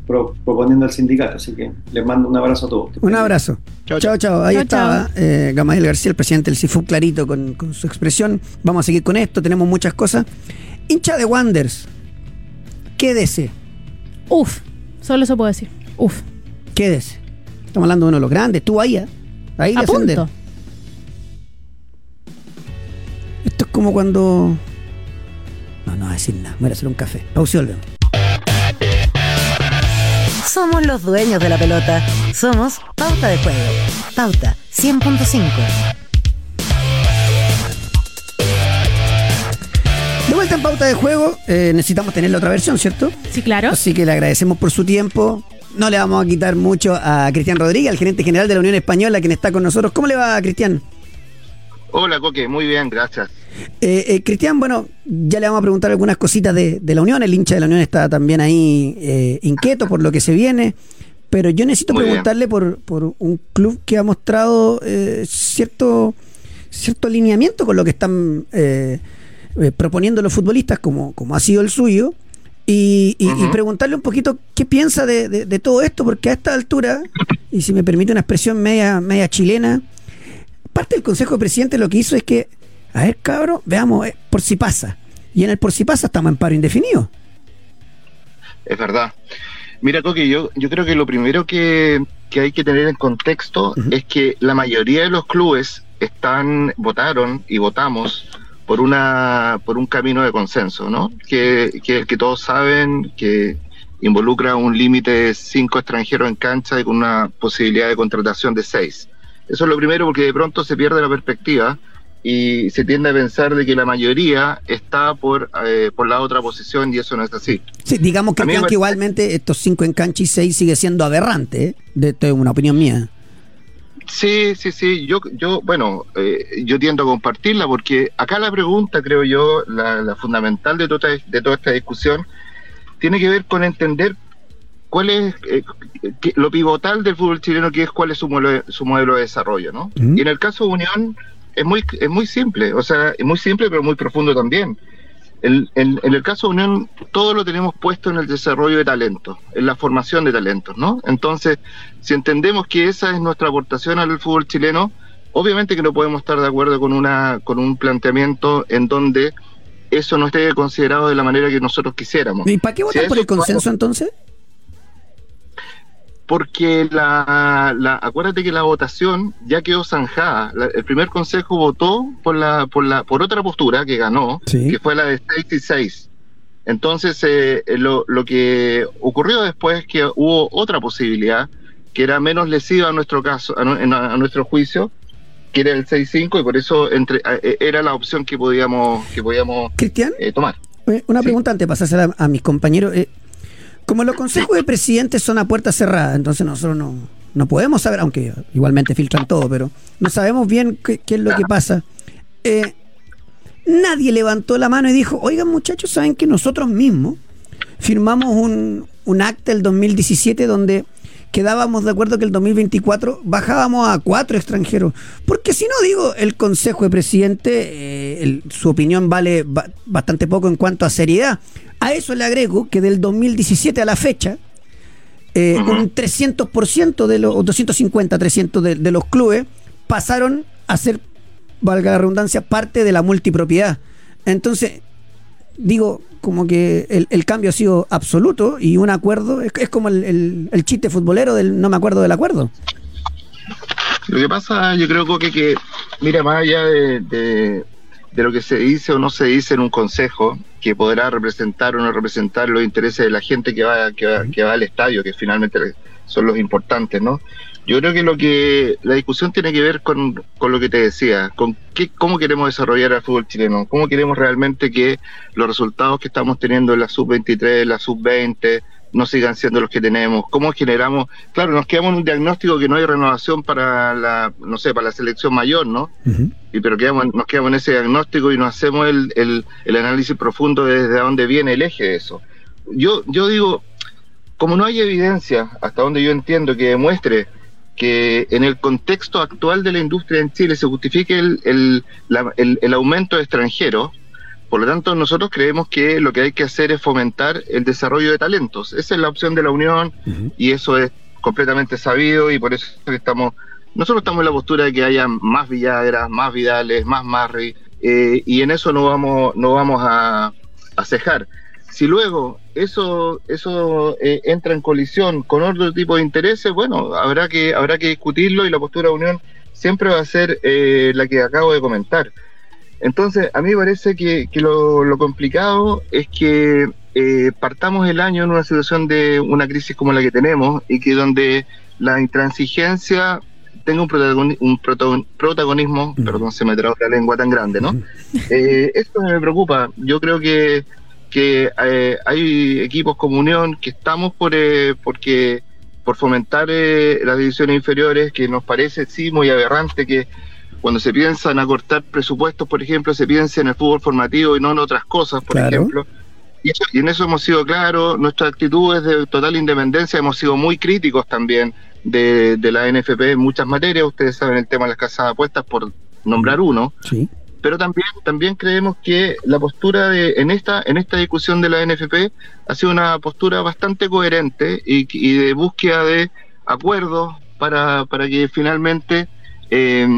pro, proponiendo el sindicato. Así que les mando un abrazo a todos. Un abrazo. Chao, chao. chao. Ahí chau, estaba. Eh, Gamaliel García, el presidente del CIFU, clarito con, con, su expresión. Vamos a seguir con esto, tenemos muchas cosas. Hincha de Wanders, quédese. Uf, solo eso puedo decir. Uf. Quédese. Estamos hablando de uno de los grandes, tú ahí. Ahí a. Punto. Esto es como cuando. No, no a decir nada. Voy a hacer un café. Pausa y volvemos. Somos los dueños de la pelota. Somos Pauta de Juego. Pauta 100.5. vuelta en pauta de juego, eh, necesitamos tener la otra versión, ¿cierto? Sí, claro. Así que le agradecemos por su tiempo. No le vamos a quitar mucho a Cristian Rodríguez, el gerente general de la Unión Española, quien está con nosotros. ¿Cómo le va, Cristian? Hola, Coque, muy bien, gracias. Eh, eh, Cristian, bueno, ya le vamos a preguntar algunas cositas de, de, la Unión. El hincha de la Unión está también ahí eh, inquieto por lo que se viene. Pero yo necesito muy preguntarle por, por, un club que ha mostrado eh, cierto, cierto alineamiento con lo que están proponiendo los futbolistas, como, como ha sido el suyo. Y, y, uh -huh. y, preguntarle un poquito qué piensa de, de, de, todo esto, porque a esta altura, y si me permite una expresión media, media chilena, parte del Consejo de Presidentes lo que hizo es que, a ver, cabro, veamos, eh, por si pasa. Y en el por si pasa estamos en paro indefinido. Es verdad. Mira, Coque, yo, yo creo que lo primero que, que hay que tener en contexto uh -huh. es que la mayoría de los clubes están, votaron y votamos por una por un camino de consenso, ¿no? Que, que, que todos saben que involucra un límite de cinco extranjeros en cancha y con una posibilidad de contratación de seis. Eso es lo primero porque de pronto se pierde la perspectiva y se tiende a pensar de que la mayoría está por, eh, por la otra posición y eso no es así. Sí, digamos que, que igualmente estos cinco en cancha y seis sigue siendo aberrante, ¿eh? de, de una opinión mía. Sí, sí, sí. Yo, yo bueno, eh, yo tiendo a compartirla porque acá la pregunta, creo yo, la, la fundamental de toda, de toda esta discusión, tiene que ver con entender cuál es eh, que, lo pivotal del fútbol chileno, que es cuál es su modelo, su modelo de desarrollo, ¿no? Uh -huh. Y en el caso de Unión es muy, es muy simple, o sea, es muy simple pero muy profundo también. En, en, en, el caso de Unión, todo lo tenemos puesto en el desarrollo de talentos, en la formación de talentos, ¿no? Entonces, si entendemos que esa es nuestra aportación al fútbol chileno, obviamente que no podemos estar de acuerdo con, una, con un planteamiento en donde eso no esté considerado de la manera que nosotros quisiéramos. ¿Y para qué votar si por el consenso podemos... entonces? Porque la, la, acuérdate que la votación ya quedó zanjada. La, el primer consejo votó por la, por la, por otra postura que ganó, sí. que fue la de 6 y 6. Entonces, eh, lo, lo que ocurrió después es que hubo otra posibilidad que era menos lesiva a nuestro caso, a, a, a nuestro juicio, que era el 6-5 y por eso entre, eh, era la opción que podíamos, que podíamos Cristian, eh, tomar. Una pregunta sí. antes de pasársela a, a mis compañeros. Eh, como los consejos de presidentes son a puerta cerrada, entonces nosotros no, no podemos saber, aunque igualmente filtran todo, pero no sabemos bien qué, es lo que pasa. Eh, nadie levantó la mano y dijo, oigan muchachos, ¿saben que nosotros mismos firmamos un, un acta el 2017 donde quedábamos de acuerdo que el 2024 bajábamos a cuatro extranjeros. Porque si no digo, el Consejo de Presidente, eh, el, su opinión vale ba bastante poco en cuanto a seriedad. A eso le agrego que del 2017 a la fecha, eh, uh -huh. un 300% de los, 250, 300 de, de, los clubes pasaron a ser valga la redundancia, parte de la multipropiedad. Entonces, digo, como que el, el cambio ha sido absoluto y un acuerdo, es, es como el, el- el chiste futbolero del no me acuerdo del acuerdo. Lo que pasa, yo creo que, que mira, más allá de, de- de lo que se dice o no se dice en un consejo, que podrá representar o no representar los intereses de la gente que va, que va, que va al estadio, que finalmente son los importantes, ¿no? Yo creo que lo que la discusión tiene que ver con, con lo que te decía, con qué, cómo queremos desarrollar el fútbol chileno, cómo queremos realmente que los resultados que estamos teniendo en la sub-23, la sub-20, no sigan siendo los que tenemos, cómo generamos, claro, nos quedamos en un diagnóstico que no hay renovación para la, no sé, para la selección mayor, ¿no? Y pero quedamos, nos quedamos en ese diagnóstico y no hacemos el, el, el análisis profundo de desde dónde viene el eje de eso. Yo, yo digo, como no hay evidencia, hasta donde yo entiendo, que demuestre que en el contexto actual de la industria en Chile se justifique el, el, la- el- el aumento de extranjeros, por lo tanto nosotros creemos que lo que hay que hacer es fomentar el desarrollo de talentos. Esa es la opción de la Unión y eso es completamente sabido y por eso estamos, nosotros estamos en la postura de que haya más Villagras, más Vidales, más Marri, eh, y en eso no vamos, no vamos a, a cejar. Si luego eso, eso eh, entra en colisión con otro tipo de intereses, bueno, habrá que, habrá que discutirlo y la postura de Unión siempre va a ser eh, la que acabo de comentar. Entonces, a mí me parece que, que lo, lo complicado es que eh, partamos el año en una situación de una crisis como la que tenemos y que donde la intransigencia tenga un, protagoni- un protagon- protagonismo, perdón, se me traba la lengua tan grande, ¿no? Eh, esto me preocupa. Yo creo que, que eh, hay equipos como Unión que estamos por eh, porque por fomentar eh, las divisiones inferiores, que nos parece sí muy aberrante que cuando se piensa en acortar presupuestos, por ejemplo, se piense en el fútbol formativo y no en otras cosas, por Claro. ejemplo. Y, eso- y en eso hemos sido claros, nuestra actitud es de total independencia, hemos sido muy críticos también de, de la NFP en muchas materias, ustedes saben el tema de las casas de apuestas, por nombrar uno, Sí. Pero también también creemos que la postura de en esta en esta discusión de la NFP ha sido una postura bastante coherente y, y de búsqueda de acuerdos para, para que finalmente eh,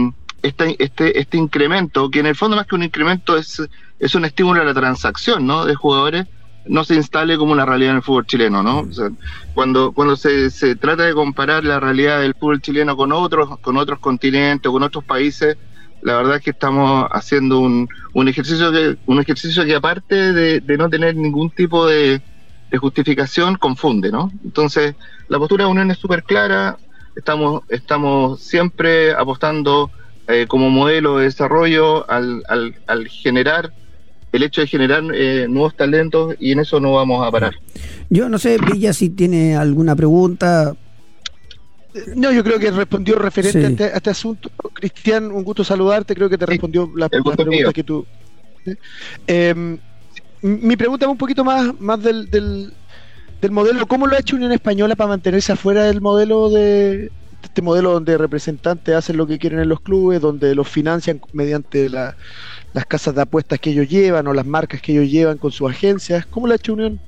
este, este este incremento que en el fondo más que un incremento es es un estímulo a la transacción ¿no? de jugadores no se instale como una realidad en el fútbol chileno, ¿no? O sea, cuando cuando se, se trata de comparar la realidad del fútbol chileno con otros con otros continentes, con otros países, la verdad es que estamos haciendo un, un ejercicio que un ejercicio que aparte de, de no tener ningún tipo de, justificación confunde, ¿no? Entonces la postura de Unión es súper clara, estamos estamos siempre apostando eh, como modelo de desarrollo al, al, al generar el hecho de generar eh, nuevos talentos y en eso no vamos a parar. Yo no sé, Villa, si tiene alguna pregunta. No, yo creo que respondió referente Sí. a, este, a este asunto. Cristian, un gusto saludarte. Creo que te respondió la, es mío. que tú. Eh, mi pregunta va un poquito más, más del, del, del modelo. ¿Cómo lo ha hecho Unión Española para mantenerse afuera del modelo de este modelo donde representantes hacen lo que quieren en los clubes, donde los financian mediante la- las casas de apuestas que ellos llevan o las marcas que ellos llevan con sus agencias? ¿Cómo lo ha hecho Unión?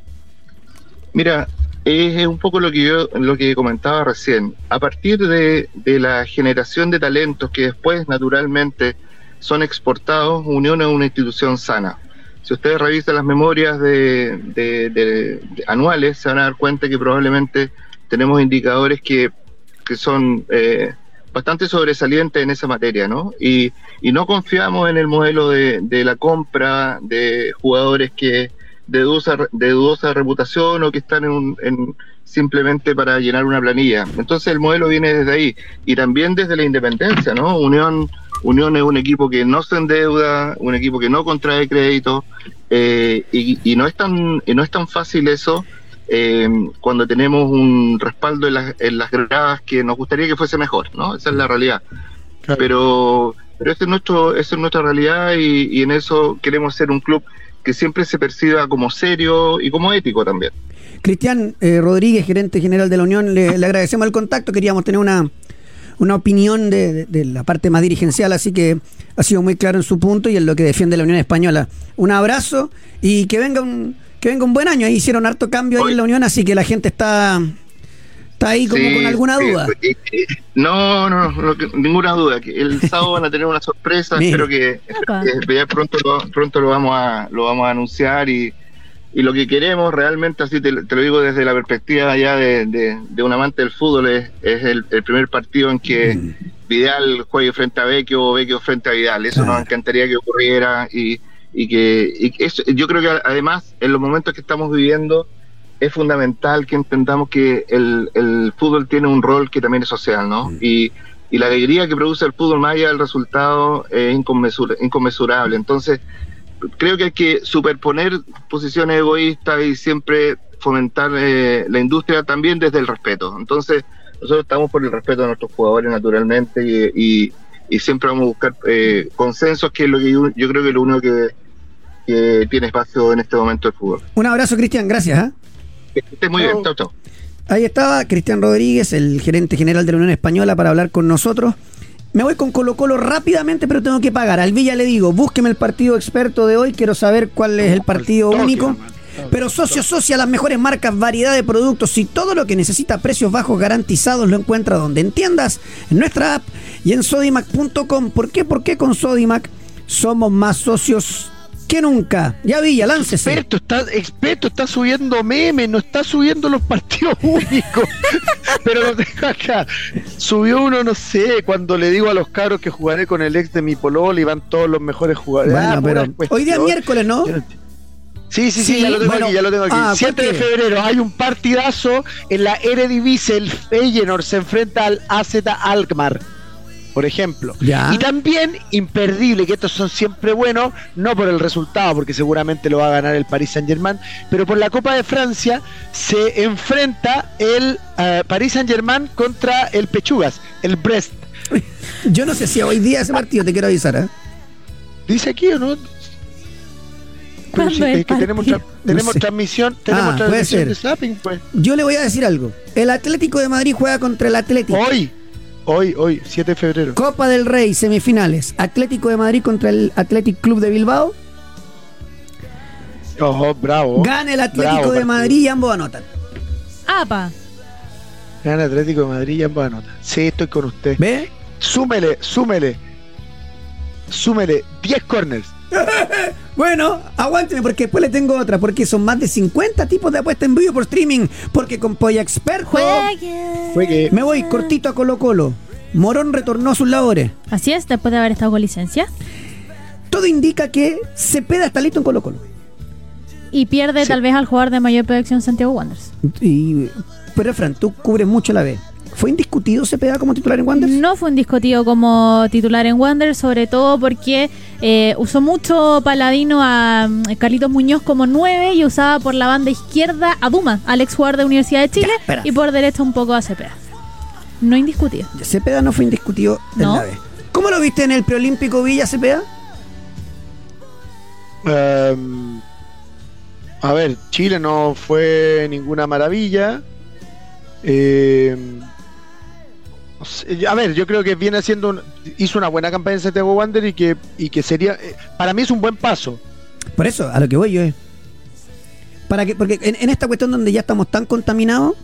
Mira, es un poco lo que yo lo que comentaba recién. A partir de, de la generación de talentos que después naturalmente son exportados, Unión es una institución sana. Si ustedes revisan las memorias de, anuales, se van a dar cuenta que probablemente tenemos indicadores que, que son eh, bastante sobresalientes en esa materia, ¿no? Y, y no confiamos en el modelo de, de la compra de jugadores que de dudosa, de dudosa reputación o que están en, un- en- simplemente para llenar una planilla. Entonces el modelo viene desde ahí y también desde la independencia, ¿no? Unión, Unión es un equipo que no se endeuda, un equipo que no contrae crédito eh, y, y no es tan y no es tan fácil eso eh, cuando tenemos un respaldo en las, en las gradas que nos gustaría que fuese mejor, ¿no? Esa es la realidad pero pero esa es nuestro esa es nuestra realidad y, y en eso queremos ser un club que siempre se perciba como serio y como ético también. Cristian eh, Rodríguez, gerente general de la Unión, le, le agradecemos el contacto. Queríamos tener una, una opinión de, de- de la parte más dirigencial, así que ha sido muy claro en su punto y en lo que defiende la Unión Española. Un abrazo y que venga un, que venga un buen año. Ahí hicieron harto cambio ahí en la Unión, así que la gente está, está ahí como Sí, con alguna sí, duda. eh, eh, No, no, no, ninguna duda. que El sábado van a tener una sorpresa. Espero que, que ya pronto lo, pronto lo vamos a lo vamos a anunciar y, y lo que queremos realmente, así te, te lo digo desde la perspectiva ya de, de- de un amante del fútbol, es, es el, el primer partido en que Mm. Vidal juegue frente a Vecchio o Vecchio frente a Vidal. Eso Claro. nos encantaría que ocurriera y, y que y que eso- yo creo que además en los momentos que estamos viviendo es fundamental que entendamos que el, el fútbol tiene un rol que también es social, ¿no? Mm. Y, y la alegría que produce el fútbol más allá del resultado es inconmensura- inconmensurable. Entonces, creo que hay que superponer posiciones egoístas y siempre fomentar eh, la industria también desde el respeto. Entonces, nosotros estamos por el respeto de nuestros jugadores naturalmente y, y- y siempre vamos a buscar eh, consensos, que es lo que yo, yo creo que es lo único que, que tiene espacio en este momento el fútbol. Un abrazo, Cristian, gracias. ¿ah? Que estés muy bien, chao, chao. Ahí estaba Cristian Rodríguez, el gerente general de la Unión Española, para hablar con nosotros. Me voy con Colo Colo rápidamente, pero tengo que pagar. Al Villa le digo, búsqueme el partido experto de hoy, quiero saber cuál es el partido único. Pero socio, socia, las mejores marcas, variedad de productos y todo lo que necesita precios bajos garantizados lo encuentra donde entiendas, en nuestra app y en sodimac.com. ¿Por qué? Porque con Sodimac somos más socios que nunca. Ya Villa, láncese. Experto está, experto está subiendo memes, no está subiendo los partidos únicos. Pero lo tengo acá. Subió uno, no sé, cuando le digo a los cabros que jugaré con el ex de mi polol y van todos los mejores jugadores. Bueno, Ah, pero hoy día es miércoles, ¿no? Sí, sí, sí, Sí, ya lo tengo bueno, aquí, ya lo tengo aquí. ah, 7 de febrero hay un partidazo en la Eredivisie, el Feyenoord se enfrenta al AZ Alkmaar, por ejemplo. Ya. Y también imperdible, que estos son siempre buenos, no por el resultado, porque seguramente lo va a ganar el Paris Saint-Germain, pero por la Copa de Francia se enfrenta el eh, Paris Saint-Germain contra el Pechugas, el Brest. Yo no sé si hoy día ese partido, te quiero avisar, ¿eh? ¿Dice aquí o no? Pero ¿Cuándo sí, es que tenemos, tra- tenemos No sé. transmisión, tenemos Ah, puede transmisión ser. de Slapping, pues. Yo le voy a decir algo. El Atlético de Madrid juega contra el Atlético. Hoy, hoy, hoy, 7 de febrero. Copa del Rey, semifinales. Atlético de Madrid contra el Athletic Club de Bilbao. Oh, bravo. Gana el Atlético Bravo de. Madrid y ambos anotan. ¡Apa! Gana Atlético de Madrid y ambas anotan. Sí, estoy con usted. ¿Ve? Súmele, súmele. Súmele 10 corners. Bueno, aguánteme porque después le tengo otra. Porque son más de 50 tipos de apuesta en vivo por streaming. Porque con Polla Experto Juegue. Fue que me voy cortito a Colo Colo. Morón retornó a sus labores. Así es, después de haber estado con licencia. Todo indica que Cepeda está listo en Colo Colo. Y pierde Sí. tal vez al jugador de mayor proyección Santiago Wanderers. Y, pero Fran, tú cubres mucho la B. ¿Fue indiscutido Cepeda como titular en Wanderers? No fue un discutido como titular en Wanderers, sobre todo porque eh, usó mucho Paladino a mm, Carlitos Muñoz como 9 y usaba por la banda izquierda a Duma, al ex jugador de Universidad de Chile, Ya, y por derecha un poco a Cepeda. No indiscutido. Cepeda no fue indiscutido en No. la B. ¿Cómo lo viste en el preolímpico Villa Cepeda? Em, a ver, Chile no fue ninguna maravilla. Sé, a ver, yo creo que viene haciendo un- hizo una buena campaña en Santiago Wander y que, y que sería eh, para mí es un buen paso. Por eso, a lo que voy yo es. Para que, porque en, en esta cuestión donde ya estamos tan contaminados.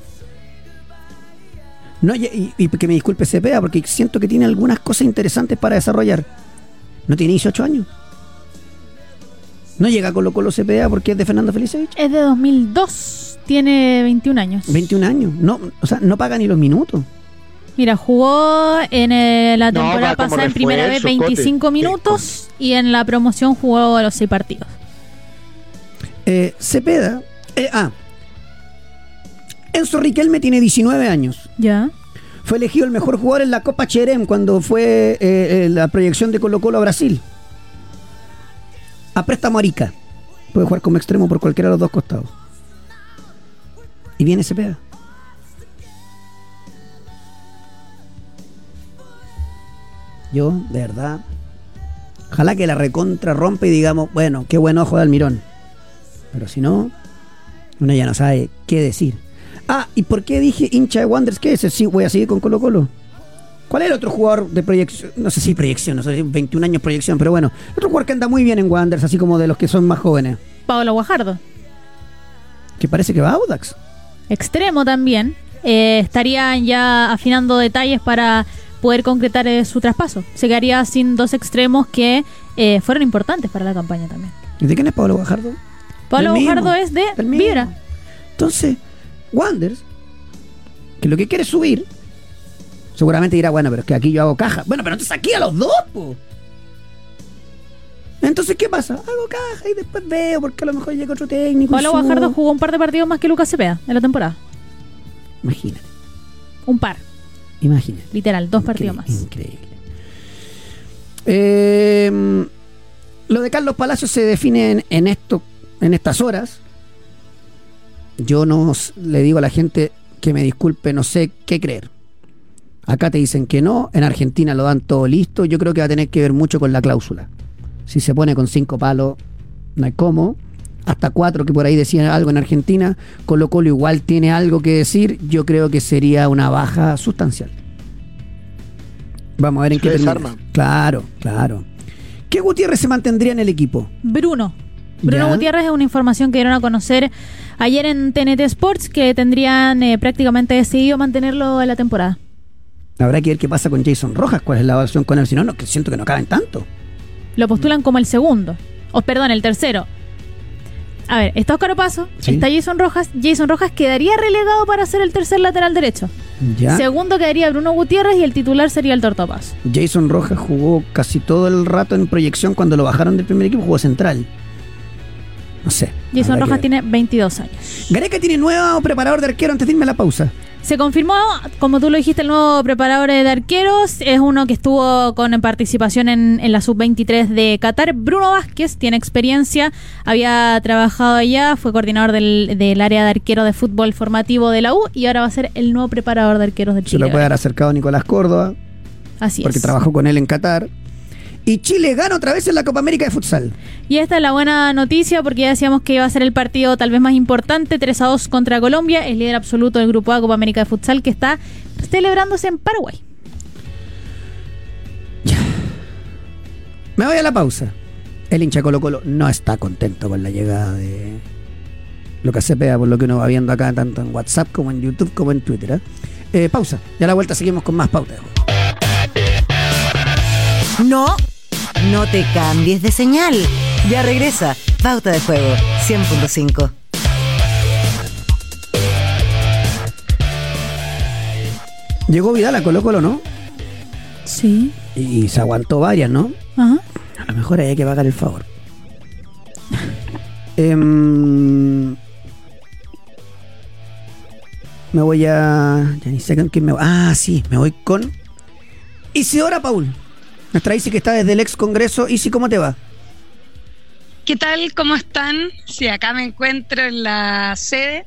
No, y, y- y que me disculpe Cepeda, porque siento que tiene algunas cosas interesantes para desarrollar. No tiene 18 años. No llega a Colo Colo Cepeda porque es de Fernando Felicevich. Es de 2002, tiene 21 años. 21 años. No, o sea, no paga ni los minutos. Mira, jugó en eh, la temporada pasada en primera vez refuerzo, 25 Cote. minutos y en la promoción jugó los 6 partidos. Eh, Cepeda. eh, ah. Enzo Riquelme tiene 19 años. Ya. Fue elegido el mejor jugador en la Copa Cherem cuando fue eh, eh, la proyección de Colo Colo a Brasil. A préstamo a Arica. Puede jugar como extremo por cualquiera de los dos costados. Y viene Cepeda. Yo, de verdad. Ojalá que la recontra rompe y digamos, bueno, qué buen ojo de Almirón. Pero si no, uno ya no sabe qué decir. Ah, ¿y por qué dije hincha de Wanderers? ¿Qué es? Sí, voy a seguir con Colo Colo. ¿Cuál es el otro jugador de proyección? No sé si proyección, no sé si 21 años proyección, pero bueno. Otro jugador que anda muy bien en Wanderers, así como de los que son más jóvenes. Pablo Guajardo. Que parece que va a Audax. Extremo también. eh, estarían ya afinando detalles para poder concretar eh, su traspaso. Se quedaría sin dos extremos que eh, fueron importantes para la campaña también. ¿Y de quién es Pablo Guajardo? Pablo Del mismo, Guajardo es de. Vibra. Entonces, Wanders, que lo que quiere es subir, seguramente dirá, bueno, pero es que aquí yo hago caja. Bueno, pero entonces aquí a los dos, po. Entonces, ¿qué pasa? Hago caja y después veo, porque a lo mejor llega otro técnico. Pablo. Guajardo jugó un par de partidos más que Lucas Cepeda en la temporada. Imagínate, Un par, imagínate. literal, dos partidos más. Increíble. Eh, lo de Carlos Palacios se define en, en esto, en estas horas. Yo no le digo a la gente que me disculpe, no sé qué creer. Acá te dicen que no, en Argentina lo dan todo listo. Yo creo que va a tener que ver mucho con la cláusula. Si se pone con cinco palos, no hay cómo. Hasta cuatro, que por ahí decían algo en Argentina. Colo Colo igual tiene algo que decir. Yo creo que sería una baja sustancial. Vamos a ver en Se qué termina. Claro, claro. ¿Qué Gutiérrez se mantendría en el equipo? Bruno. Bruno Ya. Gutiérrez es una información que dieron a conocer ayer en TNT Sports que tendrían eh, prácticamente decidido mantenerlo en la temporada. Habrá que ver qué pasa con Jason Rojas, cuál es la evaluación con él. Si no, no, que siento que no caben tanto. Lo postulan como el segundo. O perdón, el tercero. A ver, está Oscar Opaso, Sí. está Jason Rojas. Jason Rojas quedaría relegado para ser el tercer lateral derecho. Ya. Segundo quedaría Bruno Gutiérrez y el titular sería el Tortopaso. Jason Rojas jugó casi todo el rato en proyección cuando lo bajaron del primer equipo, jugó central. No sé. Jason Rojas tiene 22 años. Gareca tiene nuevo preparador de arquero antes de irme a la pausa. Se confirmó, como tú lo dijiste, el nuevo preparador de arqueros. Es uno que estuvo con participación en, en la sub-23 de Qatar. Bruno Vázquez tiene experiencia, había trabajado allá, fue coordinador del, del área de arquero de fútbol formativo de la U y ahora va a ser el nuevo preparador de arqueros de Se Chile. lo puede dar acercado Nicolás Córdoba, Así porque es. trabajó con él en Qatar. Y Chile gana otra vez en la Copa América de Futsal. Y esta es la buena noticia porque ya decíamos que iba a ser el partido tal vez más importante, 3 a 2 contra Colombia, el líder absoluto del Grupo A Copa América de Futsal que está celebrándose en Paraguay. Me voy a la pausa. El hincha Colo Colo no está contento con la llegada de Lucas Cepeda, por lo que uno va viendo acá, tanto en WhatsApp como en YouTube como en Twitter. ¿eh? Eh, pausa. Ya a la vuelta seguimos con más pauta. de juego. No, no te cambies de señal. Ya regresa. Pauta de juego 100.5. Llegó Vidal a Colo Colo, ¿no? Sí. Y se aguantó varias, ¿no? Ajá. A lo mejor hay que pagar el favor. Em, me voy a. Ya ni sé con quién me voy. Ah, sí, me voy con. Isidora Paul. Nuestra Isi que está desde el ex congreso. Isi, ¿cómo te va? ¿Qué tal? ¿Cómo están? Sí, acá me encuentro en la sede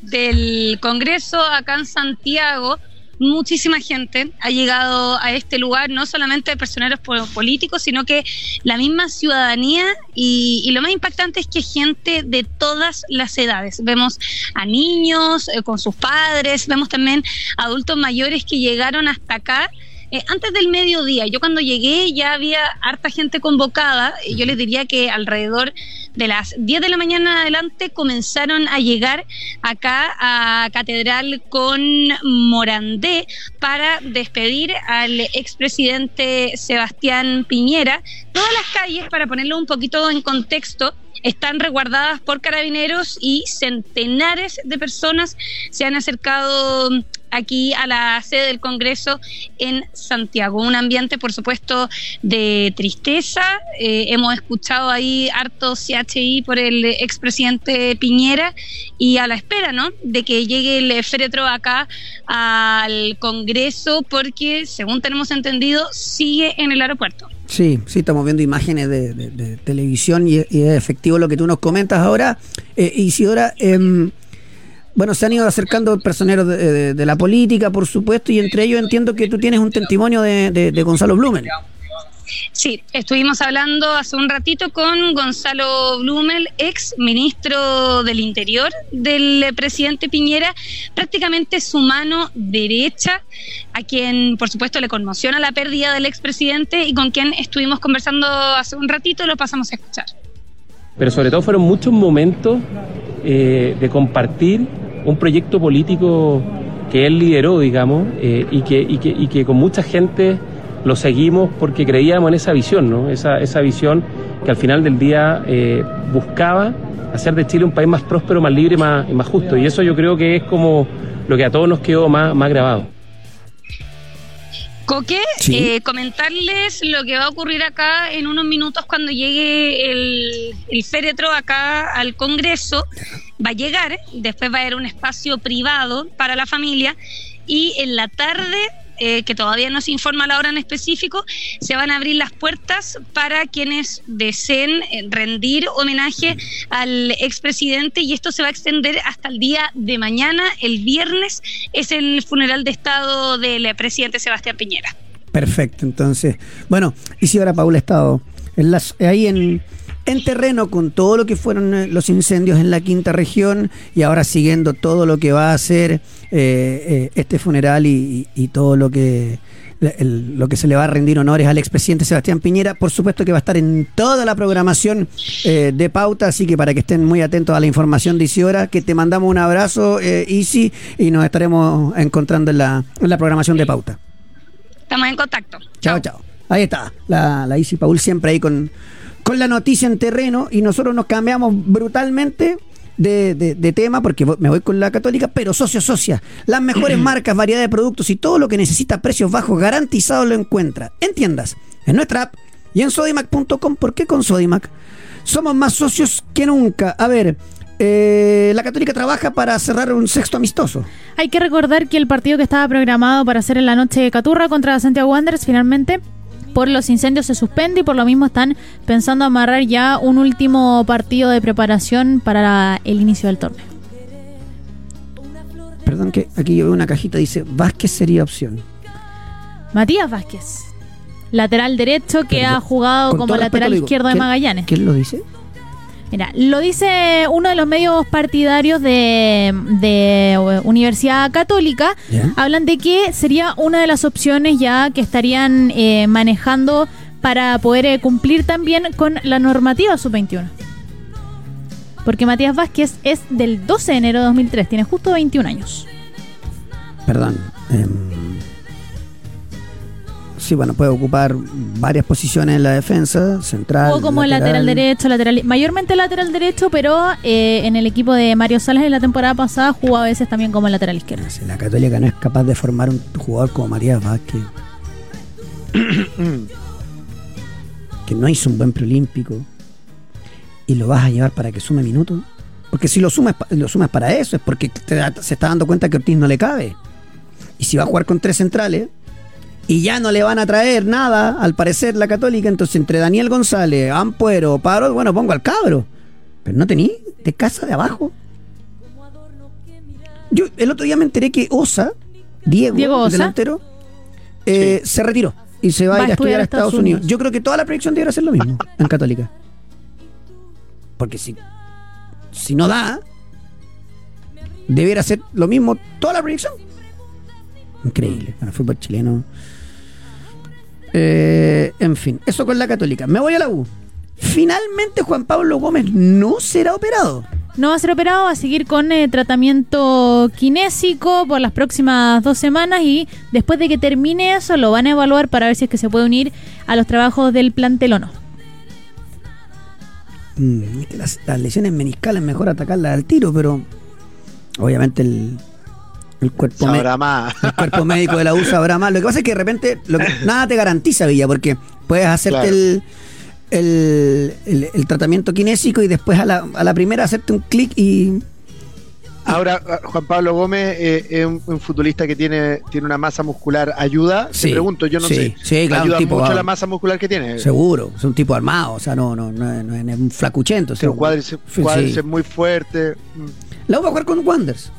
del Congreso, acá en Santiago. Muchísima gente ha llegado a este lugar, no solamente personeros po- políticos, sino que la misma ciudadanía y, y lo más impactante es que gente de todas las edades. Vemos a niños eh, con sus padres, vemos también adultos mayores que llegaron hasta acá eh, antes del mediodía, yo cuando llegué ya había harta gente convocada, y yo les diría que alrededor de las 10 de la mañana adelante comenzaron a llegar acá a Catedral con Morandé para despedir al expresidente Sebastián Piñera. Todas las calles, para ponerlo un poquito en contexto, están resguardadas por carabineros y centenares de personas se han acercado aquí a la sede del Congreso en Santiago. Un ambiente, por supuesto, de tristeza. Eh, hemos escuchado ahí harto CHI por el expresidente Piñera y a la espera, ¿no? De que llegue el féretro acá al Congreso porque, según tenemos entendido, sigue en el aeropuerto. Sí, sí, estamos viendo imágenes de, televisión y, es efectivo lo que tú nos comentas ahora. Eh, Isidora, em, bueno, se han ido acercando personeros de, de- la política, por supuesto, y entre ellos entiendo que tú tienes un testimonio de Gonzalo Blumen. Sí, estuvimos hablando hace un ratito con Gonzalo Blumel, ex ministro del Interior del presidente Piñera, prácticamente su mano derecha, a quien por supuesto le conmociona la pérdida del expresidente y con quien estuvimos conversando hace un ratito, lo pasamos a escuchar. pero sobre todo fueron muchos momentos eh, de compartir un proyecto político que él lideró, digamos, eh, y que con mucha gente lo seguimos porque creíamos en esa visión, ¿no? Esa, esa visión que al final del día eh, buscaba hacer de Chile un país más próspero, más libre y más, y más justo. Y eso yo creo que es como lo que a todos nos quedó más, más grabado. Coque, Sí. eh, comentarles lo que va a ocurrir acá en unos minutos cuando llegue el, el féretro acá al Congreso. Va a llegar, después va a haber un espacio privado para la familia y en la tarde, eh, que todavía no se informa la hora en específico, se van a abrir las puertas para quienes deseen eh, rendir homenaje al expresidente y esto se va a extender hasta el día de mañana, el viernes, es el funeral de Estado del eh, presidente Sebastián Piñera. Perfecto, entonces. Bueno, y si ahora Paula ha estado en las, ahí en, en terreno con todo lo que fueron eh, los incendios en la quinta región y ahora siguiendo todo lo que va a hacer eh, eh, este funeral y, y- y todo lo que el- lo que se le va a rendir honores al expresidente Sebastián Piñera, por supuesto que va a estar en toda la programación eh, de pauta, así que para que estén muy atentos a la información de Isidora, que te mandamos un abrazo, Isi, y nos estaremos encontrando en la, en la programación de pauta. Estamos en contacto. Chao, chao. Ahí está, la, la Isi Paul siempre ahí con, con la noticia en terreno y nosotros nos cambiamos brutalmente de, de- de tema porque me voy con la católica, pero socio, socia. Las mejores marcas, variedad de productos y todo lo que necesita a precios bajos garantizados lo encuentra en tiendas, en nuestra app y en sodimac.com. ¿Por qué con Sodimac? Somos más socios que nunca. A ver, eh, la católica trabaja para cerrar un sexto amistoso. Hay que recordar que el partido que estaba programado para hacer en la noche de Caturra contra Santiago Wanderers finalmente por los incendios se suspende y por lo mismo están pensando amarrar ya un último partido de preparación para la- el inicio del torneo. Perdón que aquí yo veo una cajita dice Vázquez sería opción. Matías Vázquez, lateral derecho que Perdón, ha jugado como lateral izquierdo de ¿quién- Magallanes. ¿Quién lo dice? Mira, lo dice uno de los medios partidarios de, de eh, Universidad Católica. Ya. Hablan de que sería una de las opciones ya que estarían eh, manejando para poder eh, cumplir también con la normativa sub-21. Porque Matías Vázquez es del 12 de enero de 2003, tiene justo 21 años. Perdón. em, sí, bueno, puede ocupar varias posiciones en la defensa, central. O como lateral, derecho, lateral, mayormente lateral derecho, pero eh, en el equipo de Mario Salas en la temporada pasada jugó a veces también como lateral izquierdo. La Católica no es capaz de formar un jugador como Matías Vázquez, que no hizo un buen preolímpico, y lo vas a llevar para que sume minutos. Porque si lo sumas, lo sumas para eso, es porque te se está dando cuenta que Ortiz no le cabe. Y si va a jugar con tres centrales, y ya no le van a traer nada, al parecer, la Católica, entonces entre Daniel González, Ampuero, Paro, bueno, pongo al cabro. Pero no tení de casa de abajo. Yo el otro día me enteré que Osa, Diego, Diego el Osa. delantero, eh, se retiró y se va, a ir a estudiar a Estados, Unidos. Yo creo que toda la proyección debería ser lo mismo en Católica. Porque si, si no da, debería ser lo mismo toda la proyección. Increíble. Bueno, fútbol chileno. Eh, en fin, eso con la Católica. Me voy a la U. Finalmente Juan Pablo Gómez no será operado. No va a ser operado, va a seguir con eh, tratamiento kinésico por las próximas dos semanas y después de que termine eso lo van a evaluar para ver si es que se puede unir a los trabajos del plantel o no. Mm, las, las lesiones meniscales mejor atacarlas al tiro, pero obviamente el, el cuerpo Sabrá más. el cuerpo médico de la U sabrá más. Lo que pasa es que de repente lo que- nada te garantiza, Villa, porque puedes hacerte Claro. el, el, el- el tratamiento kinésico y después a la, a la primera hacerte un clic y Ahora, Juan Pablo Gómez eh, es un, un futbolista que tiene, tiene una masa muscular. ¿Ayuda? Sí, Te pregunto, yo no sí, sé. sí, claro, ¿Ayuda un tipo, mucho ah, la masa muscular que tiene? seguro, es un tipo armado, o sea, no, no, no, es- no es un flacuchento. Tiene un cuádriceps muy fuerte. Mm. La U va a jugar con Wanders.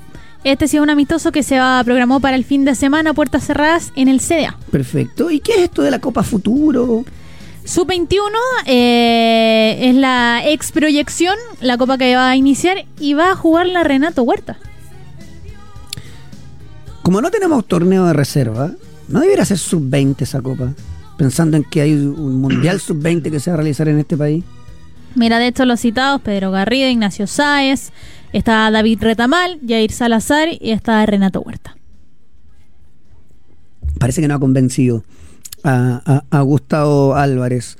Este sí es un amistoso que se va programó para el fin de semana, puertas cerradas en el CDA. Perfecto. ¿Y qué es esto de la Copa Futuro? Sub-21 eh, es la ex proyección, la copa que va a iniciar y va a jugar la Renato Huerta. Como no tenemos torneo de reserva, ¿no debería ser sub-20 esa copa? Pensando en que hay un mundial sub-20 que se va a realizar en este país. Mira, de hecho, los citados: Pedro Garrido, Ignacio Sáez, está David Retamal, Jair Salazar y está Renato Huerta. Parece que no ha convencido a, a- a Gustavo Álvarez.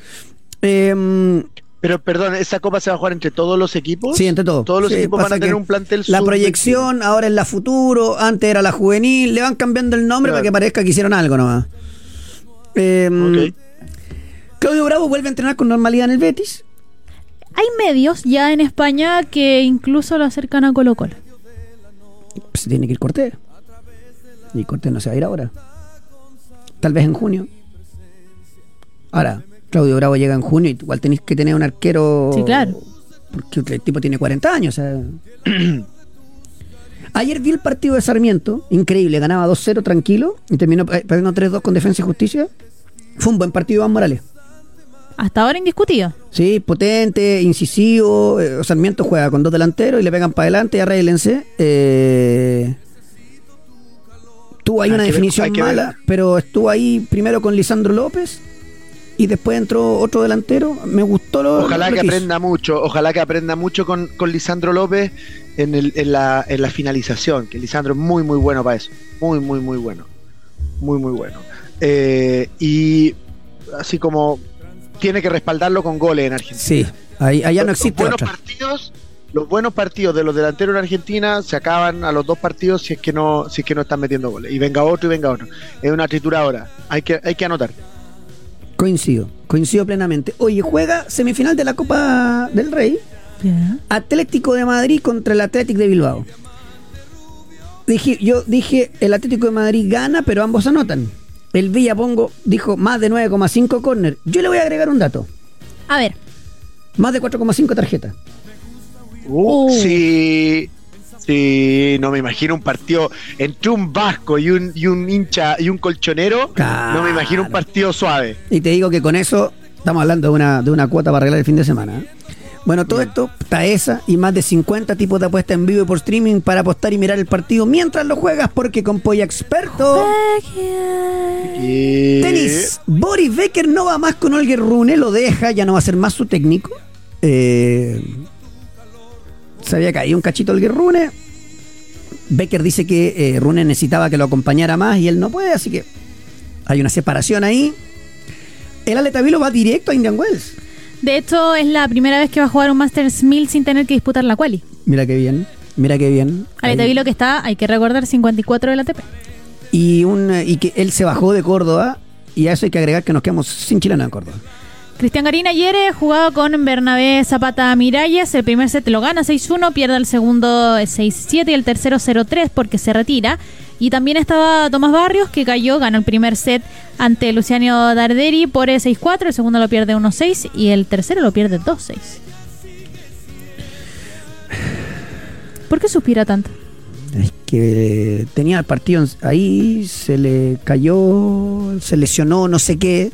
Em, Pero perdón, ¿esa copa se va a jugar entre todos los equipos? Sí, entre todos. Todos los Sí, equipos van a tener un plantel La proyección ahora es la futuro, antes era la juvenil, le van cambiando el nombre Claro. para que parezca que hicieron algo nomás. Ok. Claudio Bravo vuelve a entrenar con normalidad en el Betis. Hay medios ya en España que incluso lo acercan a Colo Colo. Pues tiene que ir Cortés. Y Cortés no se va a ir ahora. Tal vez en junio. Ahora, Claudio Bravo llega en junio y igual tenéis que tener un arquero. Sí, claro. Porque el tipo tiene 40 años. o sea. Ayer vi el partido de Sarmiento, increíble, ganaba 2-0 tranquilo y terminó perdiendo 3-2 con Defensa y Justicia. Fue un buen partido Iván Morales. Hasta ahora indiscutido. Sí, potente, incisivo. eh, Sarmiento juega con dos delanteros y le pegan para adelante y arréglense. Eh, tuvo ahí Hay una ver- definición ver. mala, pero estuvo ahí primero con Lisandro López y después entró otro delantero. Me gustó lo Ojalá lo que aprenda mucho, ojalá que aprenda mucho con, con Lisandro López en, el- en la, en la finalización, que Lisandro es muy, muy bueno para eso. Muy, muy, muy bueno. Muy, muy bueno. Eh, y así como tiene que respaldarlo con goles en Argentina. Sí, ahí, allá no Los existe buenos otra. partidos, los buenos partidos de los delanteros en Argentina se acaban a los dos partidos si es que no, si es que no están metiendo goles. Y venga otro y venga otro. Es una trituradora. Hay que, hay que anotar. Coincido, coincido plenamente. Oye, juega semifinal de la Copa del Rey. Atlético de Madrid contra el Atlético de Bilbao. Dije, yo dije, el Atlético de Madrid gana, pero ambos anotan. El Villapongo dijo más de 9,5 córner. Yo le voy a agregar un dato. A ver, Más de 4,5 tarjetas. Uh, Uh. Sí, sí, no me imagino un partido entre un vasco y un, y un hincha y un colchonero. Claro. No me imagino un partido suave. Y te digo que con eso estamos hablando de una, de una cuota para arreglar el fin de semana. ¿eh? Bueno, todo esto está esa y más de 50 tipos de apuesta en vivo y por streaming para apostar y mirar el partido mientras lo juegas porque con Polla Experto... Tenis. Boris Becker no va más con Olger Rune, lo deja, ya no va a ser más su técnico. Eh, se había caído un cachito Olger Rune. Becker dice que eh, Rune necesitaba que lo acompañara más y él no puede, así que hay una separación ahí. El Ale Tavilo va directo a Indian Wells. De hecho es la primera vez que va a jugar un Masters 1000 sin tener que disputar la quali. Mira qué bien, mira qué bien. Aleta Ahí. Vilo que está, hay que recordar, 54 del ATP. Y, un, eh, y que él se bajó de Córdoba y a eso hay que agregar que nos quedamos sin chileno en Córdoba. Cristian Garín ayer eh, jugaba con Bernabé Zapata Miralles. El primer set lo gana 6-1, pierde el segundo eh, 6-7 y el tercero 0-3 porque se retira. Y también estaba Tomás Barrios que cayó, ganó el primer set ante Luciano Darderi por eh, 6-4, el segundo lo pierde 1-6 y el tercero lo pierde 2-6. ¿Por qué suspira tanto? Es que tenía el partido ahí, se le cayó, se lesionó, no sé qué.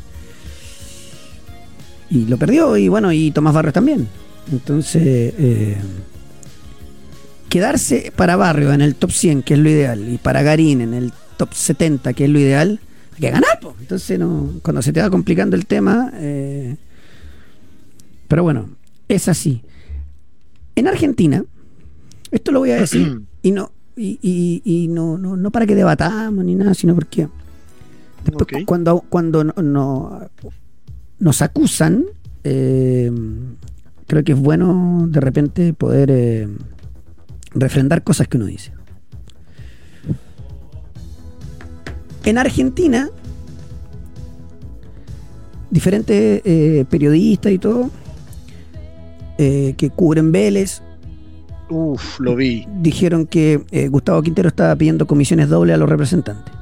Y lo perdió, y bueno, y Tomás Barrios también. Entonces, eh, quedarse para Barrios en el top 100, que es lo ideal, y para Garín en el top 70, que es lo ideal, hay que ganar. po. Entonces, no, cuando se te va complicando el tema. eh, pero bueno, es así. En Argentina, esto lo voy a decir, y no, y, y- y no, no, no para que debatamos ni nada, sino porque después cuando, cuando no- no- nos acusan, eh, creo que es bueno de repente poder eh, refrendar cosas que uno dice. En Argentina, diferentes eh, periodistas y todo eh, que cubren Vélez Uf, lo vi. dijeron que Gustavo Quintero estaba pidiendo comisiones dobles a los representantes.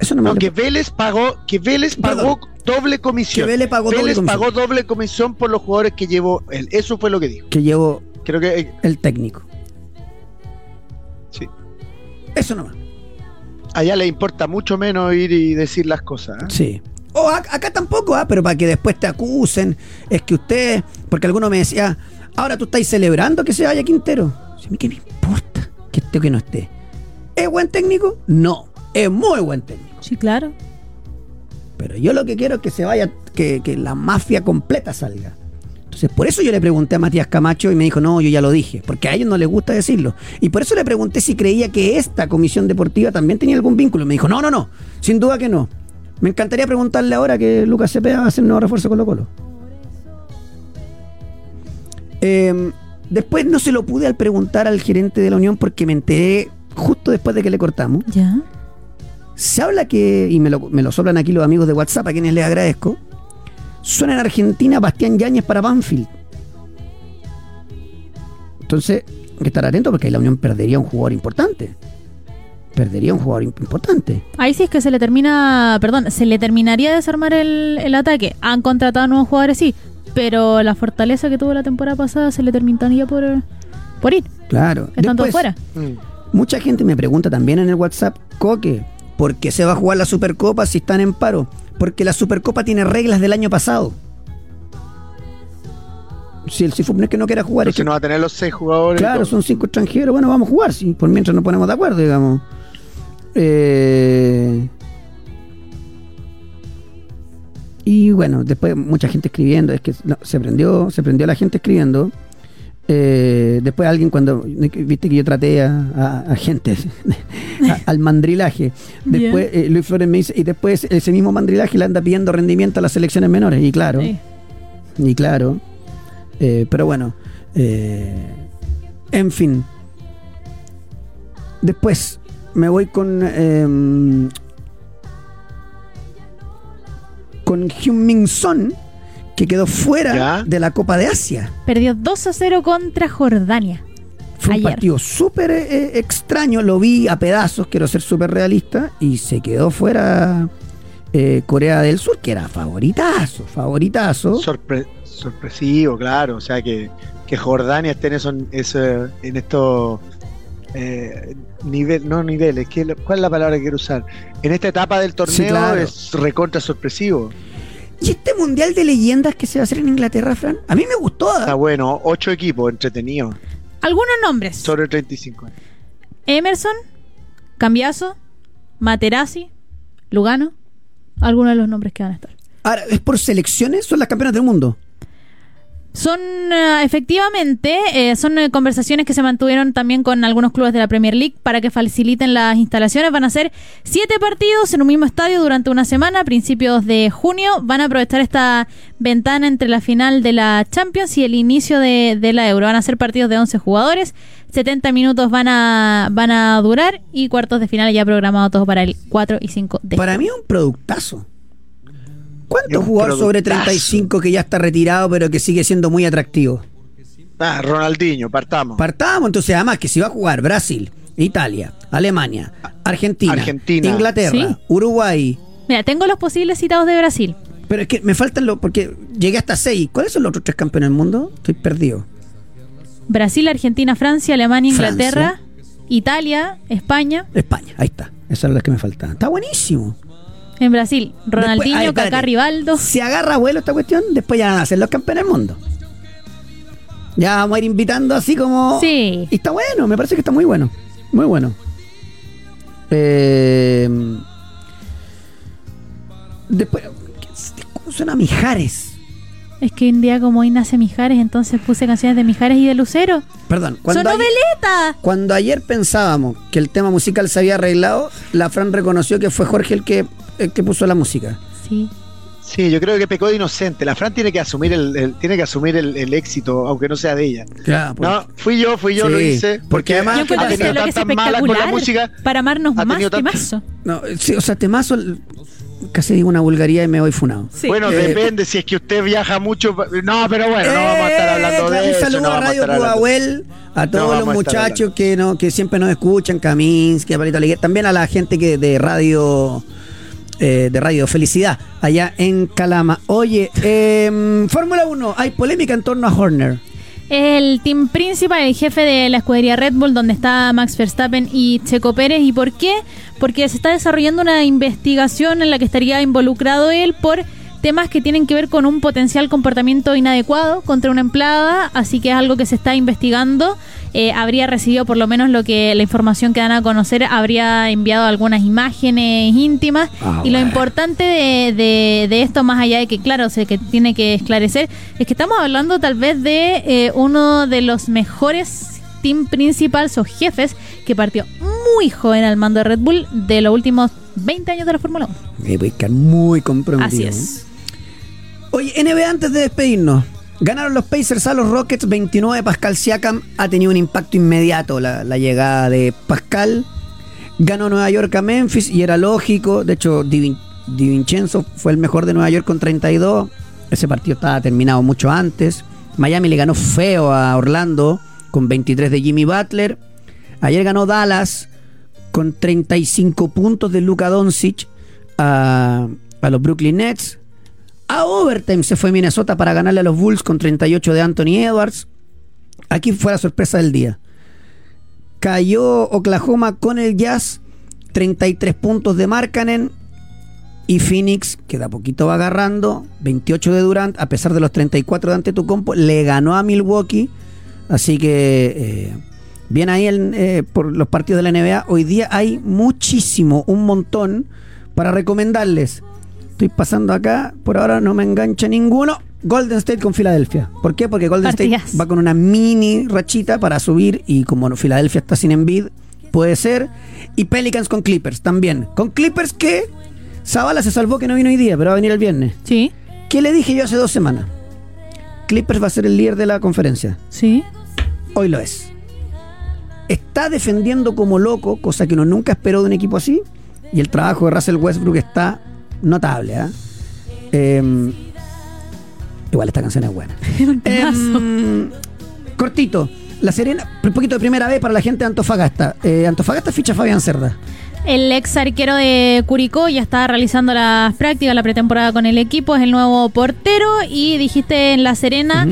Eso no me No, que Vélez pagó, que Vélez pagó doble comisión. Que Vélez pagó doble comisión. pagó doble comisión por los jugadores que llevó él. Eso fue lo que dijo. que llevó Creo que eh, el técnico. sí. Eso nomás. Allá le importa mucho menos ir y decir las cosas. ¿eh? Sí. O ac- acá tampoco, ah, pero para que después te acusen, es que usted, porque alguno me decía, ahora tú estáis celebrando que se vaya Quintero. Sí, ¿A mí qué me importa que esté o que no esté? ¿Es buen técnico? No, es muy buen técnico. Sí, claro. Pero yo lo que quiero es que se vaya, que, que la mafia completa salga. Entonces, por eso yo le pregunté a Matías Camacho y me dijo, no, yo ya lo dije, porque a ellos no les gusta decirlo. Y por eso le pregunté si creía que esta comisión deportiva también tenía algún vínculo. Me dijo, no, no, no, sin duda que no. Me encantaría preguntarle ahora que Lucas Cepeda va a hacer un nuevo refuerzo con Colo Colo. Eh, después no se lo pude al preguntar al gerente de la Unión porque me enteré justo después de que le cortamos. Ya. Se habla que, y me lo, me lo soplan aquí los amigos de WhatsApp, a quienes les agradezco, suena en Argentina Bastián Yáñez para Banfield. Entonces, hay que estar atento porque ahí la Unión perdería un jugador importante. Perdería un jugador imp- importante. Ahí sí es que se le termina, perdón, se le terminaría de desarmar el, el ataque. Han contratado nuevos jugadores, sí, pero la fortaleza que tuvo la temporada pasada se le terminaría por, por ir. Claro. Están todos Después, fuera. Mm. Mucha gente me pregunta también en el WhatsApp, Coque, ¿por qué se va a jugar la Supercopa si están en paro? Porque la Supercopa tiene reglas del año pasado. Si el Cifub no es que no quiera jugar, es que no va a tener los seis jugadores. Claro, son cinco extranjeros. Bueno, vamos a jugar, sí, por mientras nos ponemos de acuerdo, digamos. Eh, y bueno, después mucha gente escribiendo, es que no, se prendió, se prendió la gente escribiendo. Eh, después alguien cuando viste que yo traté a, a- a gente a- al mandrilaje después eh, Luis Flores me dice y después ese mismo mandrilaje le anda pidiendo rendimiento a las selecciones menores y claro Sí. y claro. eh, pero bueno. en fin. Después me voy con. em, con Hyun-Min Son, que quedó fuera Ya. de la Copa de Asia. Perdió 2 a 0 contra Jordania. Fue un partido súper eh, extraño, lo vi a pedazos, quiero ser súper realista, y se quedó fuera eh, Corea del Sur, que era favoritazo, favoritazo. Sorpre- sorpresivo, claro. O sea, que, que Jordania esté en, eso, eso- en estos eh, nivel, no niveles, ¿qué, ¿cuál es la palabra que quiero usar? En esta etapa del torneo Sí, claro. es recontra sorpresivo. ¿Y este mundial de leyendas que se va a hacer en Inglaterra, Fran? A mí me gustó. ¿ah? Está bueno, ocho equipos entretenidos, Algunos nombres. sobre 35 años. Emerson, Cambiazo, Materazzi, Lugano. Algunos de los nombres que van a estar. Ahora, ¿es por selecciones? ¿Son las campeonas del mundo? Son eh, efectivamente, eh, son eh, conversaciones que se mantuvieron también con algunos clubes de la Premier League para que faciliten las instalaciones. Van a ser siete partidos en un mismo estadio durante una semana, a principios de junio. Van a aprovechar esta ventana entre la final de la Champions y el inicio de, de la Euro. Van a ser partidos de 11 jugadores, 70 minutos van a, van a durar y cuartos de final ya programado todo para el 4 y 5 de Para mí es un productazo. Es ¿Cuántos un jugadores sobre productazo. 35 que ya está retirado pero que sigue siendo muy atractivo? Ah, Ronaldinho, partamos. Partamos entonces, además que si va a jugar Brasil, Italia, Alemania, Argentina, Argentina. Inglaterra, Sí. Uruguay. Mira, tengo los posibles citados de Brasil. Pero es que me faltan los. Porque llegué hasta 6. ¿Cuáles son los otros tres campeones del mundo? Estoy perdido. Brasil, Argentina, Francia, Alemania, Francia. Inglaterra, Italia, España. España, ahí está. Esas son las que me faltaban. Está buenísimo. En Brasil, Ronaldinho, Después- Kaká. Rivaldo. Si agarra vuelo esta cuestión, después ya van a ser los campeones del mundo. Ya vamos a ir invitando así como. Sí. Y está bueno, me parece que está muy bueno. Muy bueno. Eh, después. ¿Cómo suena Mijares? Es que un día como hoy nace Mijares, entonces puse canciones de Mijares y de Lucero. Perdón. ¡Son ayer- noveleta! Cuando ayer pensábamos que el tema musical se había arreglado, la Fran reconoció que fue Jorge el que, el que puso la música. Sí. Sí, yo creo que pecó de inocente. La Fran tiene que asumir el, el- tiene que asumir el, el éxito, aunque no sea de ella. Ya, pues. No, fui yo, fui yo, Sí, lo hice. porque Porque además- Yo ha tenido tantas malas con la música. para amarnos más tenido que tantas- mazo. No, sí, o sea, temazo. Casi digo una vulgaridad y me voy funado. Sí. Bueno, Eh, depende si es que usted viaja mucho. No, pero bueno, no vamos a estar hablando Eh, de Un eso. saludo no a Radio hablando. Pudahuel, a todos los muchachos que no, que siempre nos escuchan, Kaminsky, a Palito Alegre, también a la gente que de radio eh, de Radio Felicidad, allá en Calama. Oye, em, Fórmula 1, hay polémica en torno a Horner. El team principal, el jefe de la escudería Red Bull, donde está Max Verstappen y Checo Pérez. ¿Y por qué? Porque se está desarrollando una investigación en la que estaría involucrado él por temas que tienen que ver con un potencial comportamiento inadecuado contra una empleada, así que es algo que se está investigando. Eh, habría recibido por lo menos lo que la información que dan a conocer, habría enviado algunas imágenes íntimas. Ah, y lo importante de, de- de esto, más allá de que, claro, se que tiene que esclarecer, es que estamos hablando tal vez de eh, uno de los mejores team principals o jefes que partió muy joven al mando de Red Bull de los últimos 20 años de la Fórmula 1. Me voy a quedar muy comprometido. Así es. Oye, NBA, antes de despedirnos, ganaron los Pacers a los Rockets 29. Pascal Siakam ha tenido un impacto inmediato la, llegada de Pascal. Ganó Nueva York a Memphis y era lógico. De hecho, Di, Vincenzo fue el mejor de Nueva York con 32. Ese partido estaba terminado mucho antes. Miami le ganó feo a Orlando con 23 de Jimmy Butler. Ayer ganó Dallas con 35 puntos de Luka Doncic a los Brooklyn Nets. A overtime se fue Minnesota para ganarle a los Bulls con 38 de Anthony Edwards. Aquí fue la sorpresa del día. Cayó Oklahoma con el Jazz, 33 puntos de Markkanen. Y Phoenix, que de a poquito va agarrando, 28 de Durant, a pesar de los 34 de Antetokounmpo, le ganó a Milwaukee. Así que eh, bien ahí el, eh, por los partidos de la NBA. Hoy día hay muchísimo, un montón para recomendarles. Estoy pasando acá, por ahora no me engancha ninguno. Golden State con Filadelfia. ¿Por qué? Porque Golden State va con una mini rachita para subir y como Filadelfia está sin Embiid, puede ser. Y Pelicans con Clippers también. Con Clippers que Zavala se salvó que no vino hoy día, pero va a venir el viernes. Sí, ¿Qué le dije yo hace dos semanas? Clippers va a ser el líder de la conferencia. sí. Hoy lo es. Está defendiendo como loco, cosa que uno nunca esperó de un equipo así. Y el trabajo de Russell Westbrook está notable. Em, igual esta canción es buena. Em, cortito. La Serena, un poquito de primera vez para la gente de Antofagasta. Eh, Antofagasta ficha Fabián Cerda. El ex arquero de Curicó ya está realizando las prácticas, la pretemporada con el equipo, es el nuevo portero y dijiste en La Serena.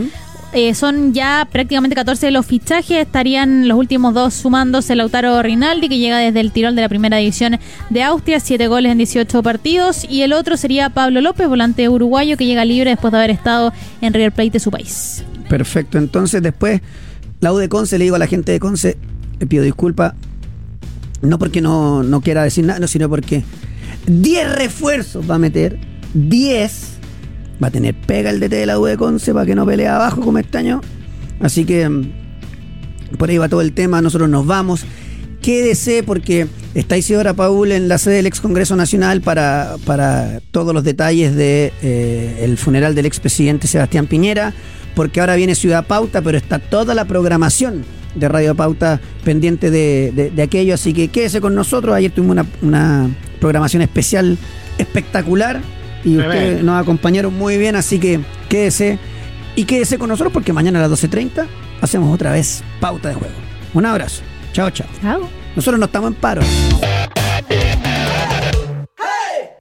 Eh, son ya prácticamente 14 de los fichajes, estarían los últimos dos sumándose Lautaro Rinaldi, que llega desde el Tirol de la primera división de Austria, 7 goles en 18 partidos, y el otro sería Pablo López, volante uruguayo, que llega libre después de haber estado en River Plate de su país. Perfecto. Entonces, después, la U de Conce, le digo a la gente de Conce, le pido disculpas. No porque no, no quiera decir nada, no, sino porque 10 refuerzos va a meter. 10. Va a tener pega el DT de la U de Conce para que no pelee abajo como este año. Así que mm, por ahí va todo el tema. Nosotros nos vamos. Quédese porque está Isidora Paul en la sede del ex Congreso Nacional para, para todos los detalles del de, eh, funeral del expresidente Sebastián Piñera, porque ahora viene Ciudad Pauta, pero está toda la programación de Radio Pauta pendiente de, de- de aquello, así que quédese con nosotros. Ayer tuvimos una, una programación especial espectacular y ustedes nos acompañaron muy bien, así que quédese y quédese con nosotros porque mañana a las 12.30 hacemos otra vez Pauta de Juego. Un abrazo. Chao, chao. Chao. Nosotros no estamos en paro.